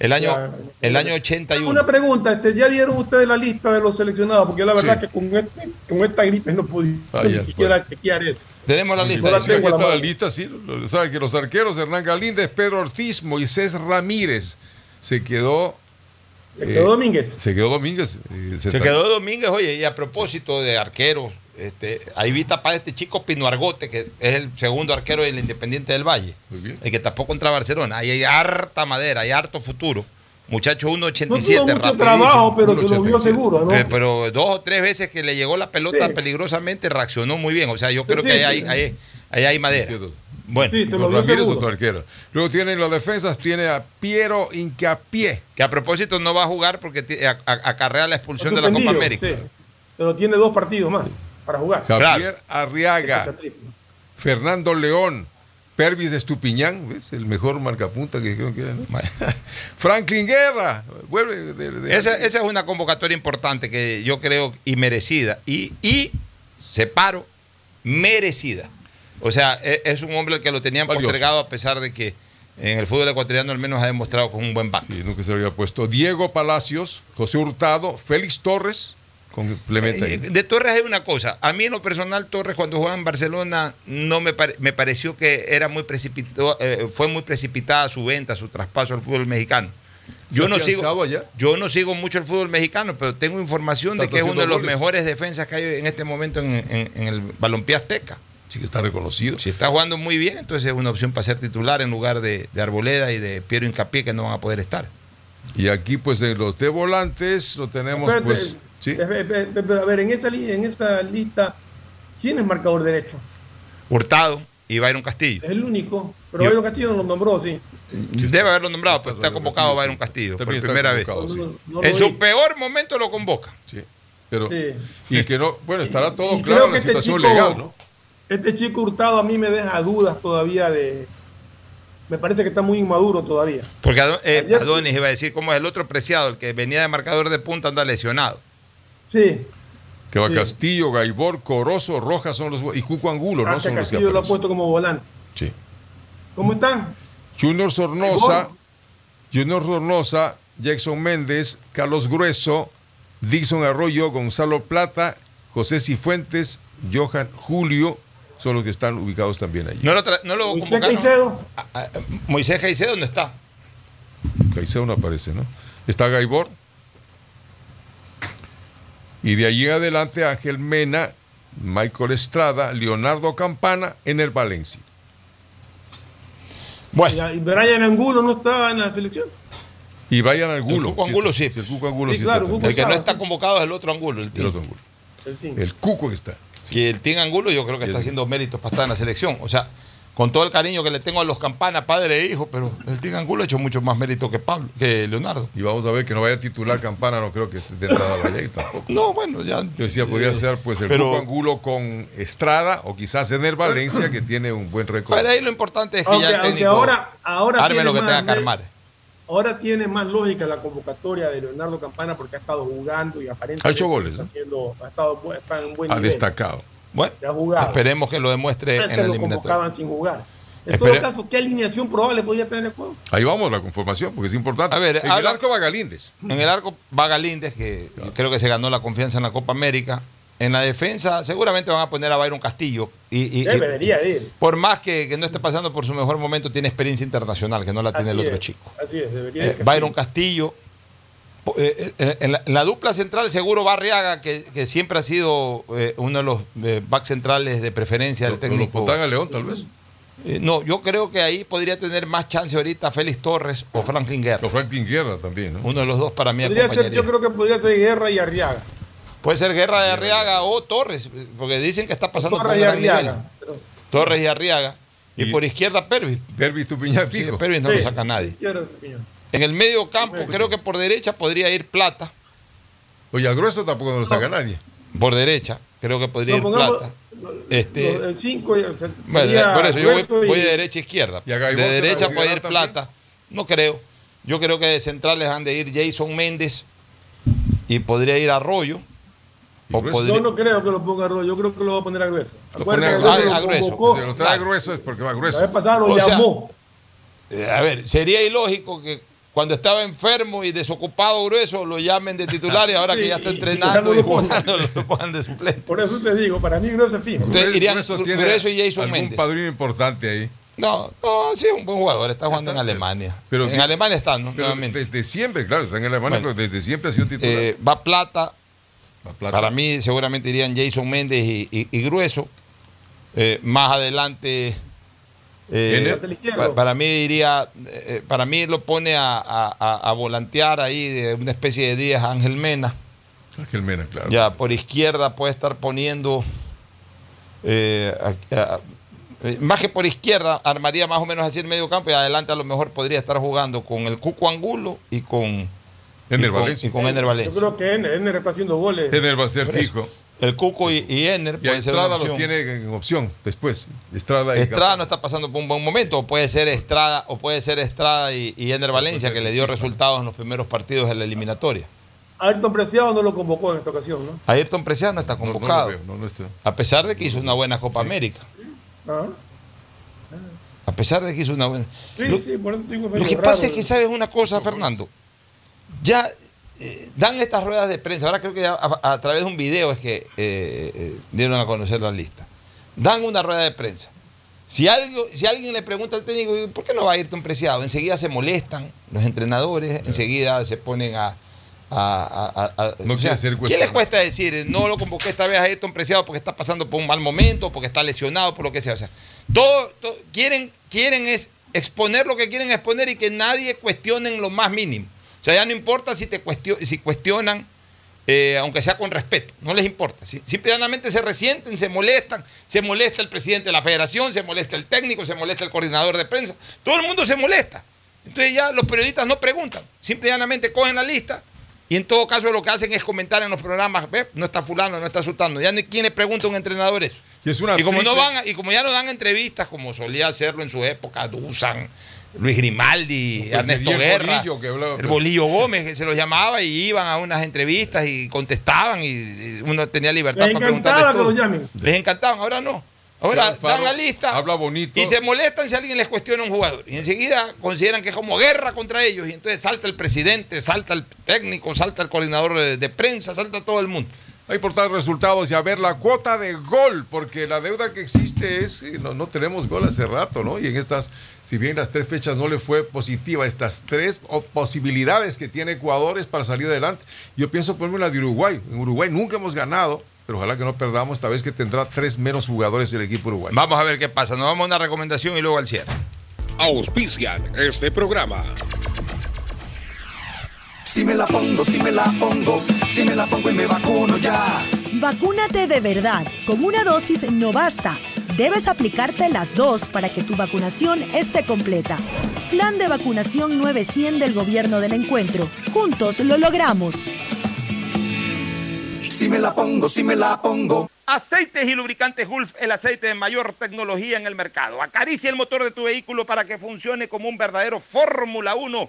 El año, Ya. el año 81. Una pregunta, este, ¿ya dieron ustedes la lista de los seleccionados? Porque la verdad Sí. que con, este- con esta gripe no pude Ah, ni siquiera chequear eso. Tenemos la lista. la sí, tengo aquí a la está la mano. lista, sí. Sabe que los arqueros, Hernán Galíndez, Pedro Ortiz, Moisés Ramírez. Se quedó. Se quedó eh, Domínguez. Se quedó Domínguez. eh, Se quedó Domínguez, oye, y a propósito de arqueros, este, ahí vi tapar a este chico Pino Argote, que es el segundo arquero del Independiente del Valle, Muy bien. el que tapó contra Barcelona. Ahí hay harta madera, hay harto futuro. Muchacho No 1.87, tuvo mucho rapidísimo. trabajo, pero se lo vio 1.87. seguro, ¿no? Eh, Pero dos o tres veces que le llegó la pelota Sí. peligrosamente reaccionó muy bien. O sea, yo creo Sí, que sí. ahí hay, ahí- ahí hay madera. Bueno, Sí, se lo. Luego tienen las defensas, tiene a Piero Incapié. que a propósito no va a jugar porque acarrea la expulsión de la Copa América. sí. Pero tiene dos partidos más para jugar. Javier Arriaga, Fernando León, Pervis Estupiñán, ¿ves? el mejor marcapunta que dijeron que era, ¿no? (laughs) Franklin Guerra, vuelve de, de- Esa, esa es una convocatoria importante que yo creo y merecida. Y, y separo, merecida. O sea, e- es, un hombre que lo tenían Valioso. postergado a pesar de que en el fútbol ecuatoriano al menos ha demostrado con un buen back. Sí, nunca se lo había puesto. Diego Palacios, José Hurtado, Félix Torres, complementa ahí. Eh, De Torres hay una cosa. A mí en lo personal Torres cuando jugaba en Barcelona no me, pare- me pareció que era muy precipitado, eh, fue muy precipitada su venta, su traspaso al fútbol mexicano. Yo ¿Se ha no sigo allá? yo no sigo mucho el fútbol mexicano, pero tengo información de que es uno de los goles. mejores defensas que hay en este momento en, en- en el balompié azteca. Sí que está reconocido. Si está jugando muy bien, entonces es una opción para ser titular en lugar de, de Arboleda y de Piero Incapié que no van a poder estar. Y aquí, pues, de los de volantes, lo tenemos, pues. Sí. eh, eh, eh, A ver, en esa, li- en esa lista, ¿quién es marcador derecho? Hurtado y Byron Castillo. Es el único. Pero Yo- Byron Castillo no lo nombró, sí. Debe haberlo nombrado, pero está convocado Byron Castillo por primera vez. convocado, sí. No, no lo En su vi. peor momento lo convoca. Sí. Pero, Sí. y que no, bueno, estará todo Y claro en la este situación chico- legal, ¿no? Este chico Hurtado a mí me deja dudas todavía de... Me parece que está muy inmaduro todavía. Porque eh, Ayer- Adonis iba a decir cómo es el otro preciado, el que venía de marcador de punta, anda lesionado. Sí. Que va Sí. Castillo, Gaibor, Corozo, Rojas son los. Y Cuco Angulo, ¿no? Son los que Castillo lo ha puesto como volante. Sí. ¿Cómo están? Junior Sornosa. Junior Sornosa, Jackson Méndez, Carlos Grueso, Dixon Arroyo, Gonzalo Plata, José Cifuentes, Johan Julio, son los que están ubicados también allí. No lo, no lo Moisés. Caicedo. Ah, ah, Moisés Caicedo no está. Caicedo no aparece, ¿no? Está Gaibor. Y de allí en adelante Ángel Mena, Michael Estrada, Leonardo Campana en el Valencia. Bueno, Y Brian Angulo no estaba en la selección. Y vayan al el. Cuco Angulo sí. el Cuco Angulo Sí, sí claro. El que no está convocado es el otro Angulo, el El otro Angulo. El Cuco que está. Que el Team Angulo yo creo que está Sí. haciendo méritos para estar en la selección. O sea, con todo el cariño que le tengo a los campanas, padre e hijo, pero el Team Angulo ha hecho mucho más mérito que Pablo, que Leonardo. Y vamos a ver que no vaya a titular Campana, no creo que de entrada vaya ahí tampoco. No, bueno, ya. Yo decía, podría ser pues el Pero- Angulo con Estrada o quizás en el Valencia que tiene un buen récord. Para ahí lo importante es que Aunque, ya el técnico ahora, ahora arme lo que más tenga que armar. Ahora tiene más lógica la convocatoria de Leonardo Campana porque ha estado jugando y aparentemente Ha hecho goles, está, ¿no? haciendo, ha estado está en buen Ha nivel. destacado. Bueno, ha jugado. esperemos que lo demuestre en Antes la lo convocaban sin jugar. En Espere- todo caso, ¿qué alineación probable podría tener el juego? Ahí vamos la conformación, porque es importante. A ver, en el arco va Galíndez. En el arco va Galíndez, que creo que se ganó la confianza en la Copa América. En la defensa seguramente van a poner a Byron Castillo. Y, y- y Debería ir. por más que, que no esté pasando por su mejor momento, tiene experiencia internacional, que no la tiene Así el otro es, chico. Así es, debería Eh, ir. Byron Castillo. Po- eh, eh, en, la, en la dupla central, seguro Barriaga, que, que siempre ha sido eh, uno de los eh, back centrales de preferencia del técnico. a León, tal vez. Eh, no, yo creo que ahí podría tener más chance ahorita Félix Torres o Franklin Guerra. O Franklin Guerra también, ¿no? Uno de los dos para mí ser- yo creo que podría ser Guerra y Arriaga. Puede ser Guerra de Arriaga o Torres, porque dicen que está pasando por Torres un y gran nivel. Arriaga. Pero- Torres y Arriaga. Y, Y- por izquierda Pervis. Pervis Tupiñán Sí, fijo. Pervis no Sí. lo saca nadie. En el medio campo, creo que por derecha podría ir Plata. Oye, a Grueso tampoco no lo saca nadie. Por derecha, creo que podría No, ir pongamos Plata. Este- el 5 Bueno, por eso yo voy, voy de derecha a izquierda. Y De derecha puede ir también. Plata. No creo. Yo creo que de centrales han de ir Jason Méndez y podría ir Arroyo. O Yo podría- no creo que lo ponga Arroyo, yo creo que lo va a poner a grueso. Lo pone a, que a grueso. Si lo trae grueso es porque va grueso. La vez pasada lo O llamó. Eh, a ver, sería ilógico que cuando estaba enfermo y desocupado grueso lo llamen de titular y (laughs) ahora que ya está y- entrenando y jugando lo pongan de suplente. Por eso te digo, para mí grueso es fijo. Entonces irían Grueso Grueso y Jason Méndez. padrino importante ahí. No, no, sí, es un buen jugador. Está jugando en Alemania. Pero en que- Alemania está, ¿no? Pero Nuevamente. desde siempre, claro, está en Alemania, Bueno. pero desde siempre ha sido titular. Eh, va Plata. Para mí seguramente irían Jason Méndez y, y- y Grueso. Eh, más adelante. eh, Jenner. Lateral izquierdo. pa- para mí iría, eh, para mí lo pone a, a- a- a volantear ahí de una especie de Díaz a Ángel Mena. Ángel Mena, claro. Ya por izquierda puede estar poniendo. eh, a- a- eh, más que por izquierda, armaría más o menos así el medio campo y adelante a lo mejor podría estar jugando con el Cuco Angulo y con. Ener y con- Valencia. y con Ener Yo creo que Ener, Ener está haciendo goles. Ener va a ser fijo. El Cuco y, y Ener Y a puede ser una Estrada lo tiene en opción después. Estrada y Estrada no está pasando por un buen momento, o puede ser Estrada, o puede ser Estrada y, y Ener Valencia, que le dio resultados en los primeros partidos de la eliminatoria. Ayrton Preciado no lo convocó en esta ocasión, ¿no? Ayrton Preciado no está No, no lo convocado, veo, no, no está. a pesar de que hizo una buena Copa América. Ah, A pesar de que hizo una buena. Sí, Lo- sí, por eso digo Lo que raro. pasa es que, ¿sabes una cosa, Fernando? Ya eh, dan estas ruedas de prensa. Ahora creo que a, través de un video es que eh, eh, dieron a conocer la lista. Dan una rueda de prensa. Si, algo, si alguien le pregunta al técnico, ¿por qué no va a ir tan preciado? Enseguida se molestan los entrenadores, enseguida se ponen a... a- a- No o sea, ser ¿Qué les cuesta decir? No lo convoqué esta vez a Ayrton Preciado porque está pasando por un mal momento, porque está lesionado, por lo que sea. O sea, todo, todo- quieren, quieren es exponer lo que quieren exponer y que nadie cuestione en lo más mínimo. O sea, ya no importa si te cuestio- si cuestionan, eh, aunque sea con respeto, no les importa. Si- Simplemente se resienten, se molestan, se molesta el presidente de la federación, se molesta el técnico, se molesta el coordinador de prensa, todo el mundo se molesta. Entonces ya los periodistas no preguntan, simplemente cogen la lista y en todo caso lo que hacen es comentar en los programas, "Ve, no está fulano, no está sultano. Ya no hay quien le pregunta a un entrenador eso. Y es una Y como, no van, y como ya no dan entrevistas, como solía hacerlo en su época, Dusan, Luis Grimaldi, Pues Ernesto el Guerra, Bolillo que hablaba- el Bolillo Gómez, que se los llamaba y iban a unas entrevistas y contestaban y, y uno tenía libertad Les para encantaba preguntarles que los llamen. Les encantaban, ahora no. Ahora Faro, dan la lista Habla bonito. y se molestan si alguien les cuestiona a un jugador. Y enseguida consideran que es como guerra contra ellos. Y entonces salta el presidente, salta el técnico, salta el coordinador de, de prensa, salta todo el mundo. Hay portar resultados y a ver la cuota de gol, porque la deuda que existe es, no, no tenemos gol hace rato, ¿no? Y en estas, si bien las tres fechas no le fue positiva, estas tres posibilidades que tiene Ecuador es para salir adelante. Yo pienso ponerme la de Uruguay. En Uruguay nunca hemos ganado, pero ojalá que no perdamos esta vez que tendrá tres menos jugadores el equipo uruguayo. Vamos a ver qué pasa. Nos vamos a una recomendación y luego al cierre. Auspician este programa. Si me la pongo, si me la pongo, si me la pongo y me vacuno ya. Vacúnate de verdad. Con una dosis no basta. Debes aplicarte las dos para que tu vacunación esté completa. Plan de vacunación 900 del Gobierno del Encuentro. Juntos lo logramos. Si me la pongo, si me la pongo. Aceites y lubricantes Gulf, el aceite de mayor tecnología en el mercado. Acaricia el motor de tu vehículo para que funcione como un verdadero Fórmula 1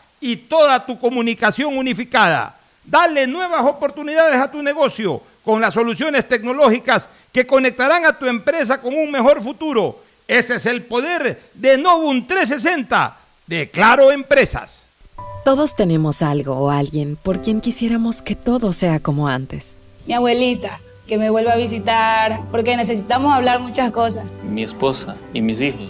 y toda tu comunicación unificada. Dale nuevas oportunidades a tu negocio con las soluciones tecnológicas que conectarán a tu empresa con un mejor futuro. Ese es el poder de Novum 360 de Claro Empresas. Todos tenemos algo o alguien por quien quisiéramos que todo sea como antes. Mi abuelita, que me vuelva a visitar, porque necesitamos hablar muchas cosas. Mi esposa y mis hijos,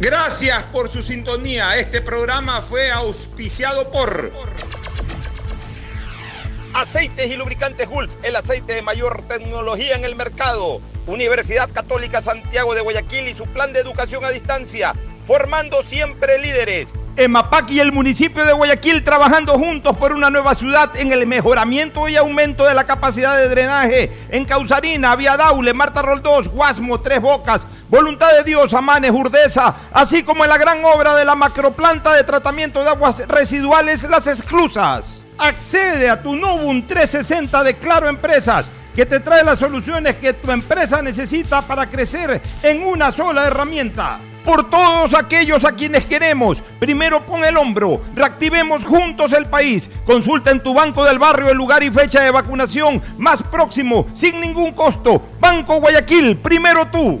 Gracias por su sintonía. Este programa fue auspiciado por Aceites y Lubricantes Gulf, el aceite de mayor tecnología en el mercado. Universidad Católica Santiago de Guayaquil y su plan de educación a distancia, formando siempre líderes. EMAPAC y el municipio de Guayaquil trabajando juntos por una nueva ciudad en el mejoramiento y aumento de la capacidad de drenaje en Causarina, Vía Daule, Marta Roldós, Guasmo, Tres Bocas, Voluntad de Dios, Amanes, Urdesa, así como en la gran obra de la macroplanta de tratamiento de aguas residuales Las Exclusas. Accede a tu Novum 360 de Claro Empresas que te trae las soluciones que tu empresa necesita para crecer en una sola herramienta. Por todos aquellos a quienes queremos, primero pon el hombro, reactivemos juntos el país. Consulta en tu banco del barrio el lugar y fecha de vacunación más próximo, sin ningún costo. Banco Guayaquil, primero tú.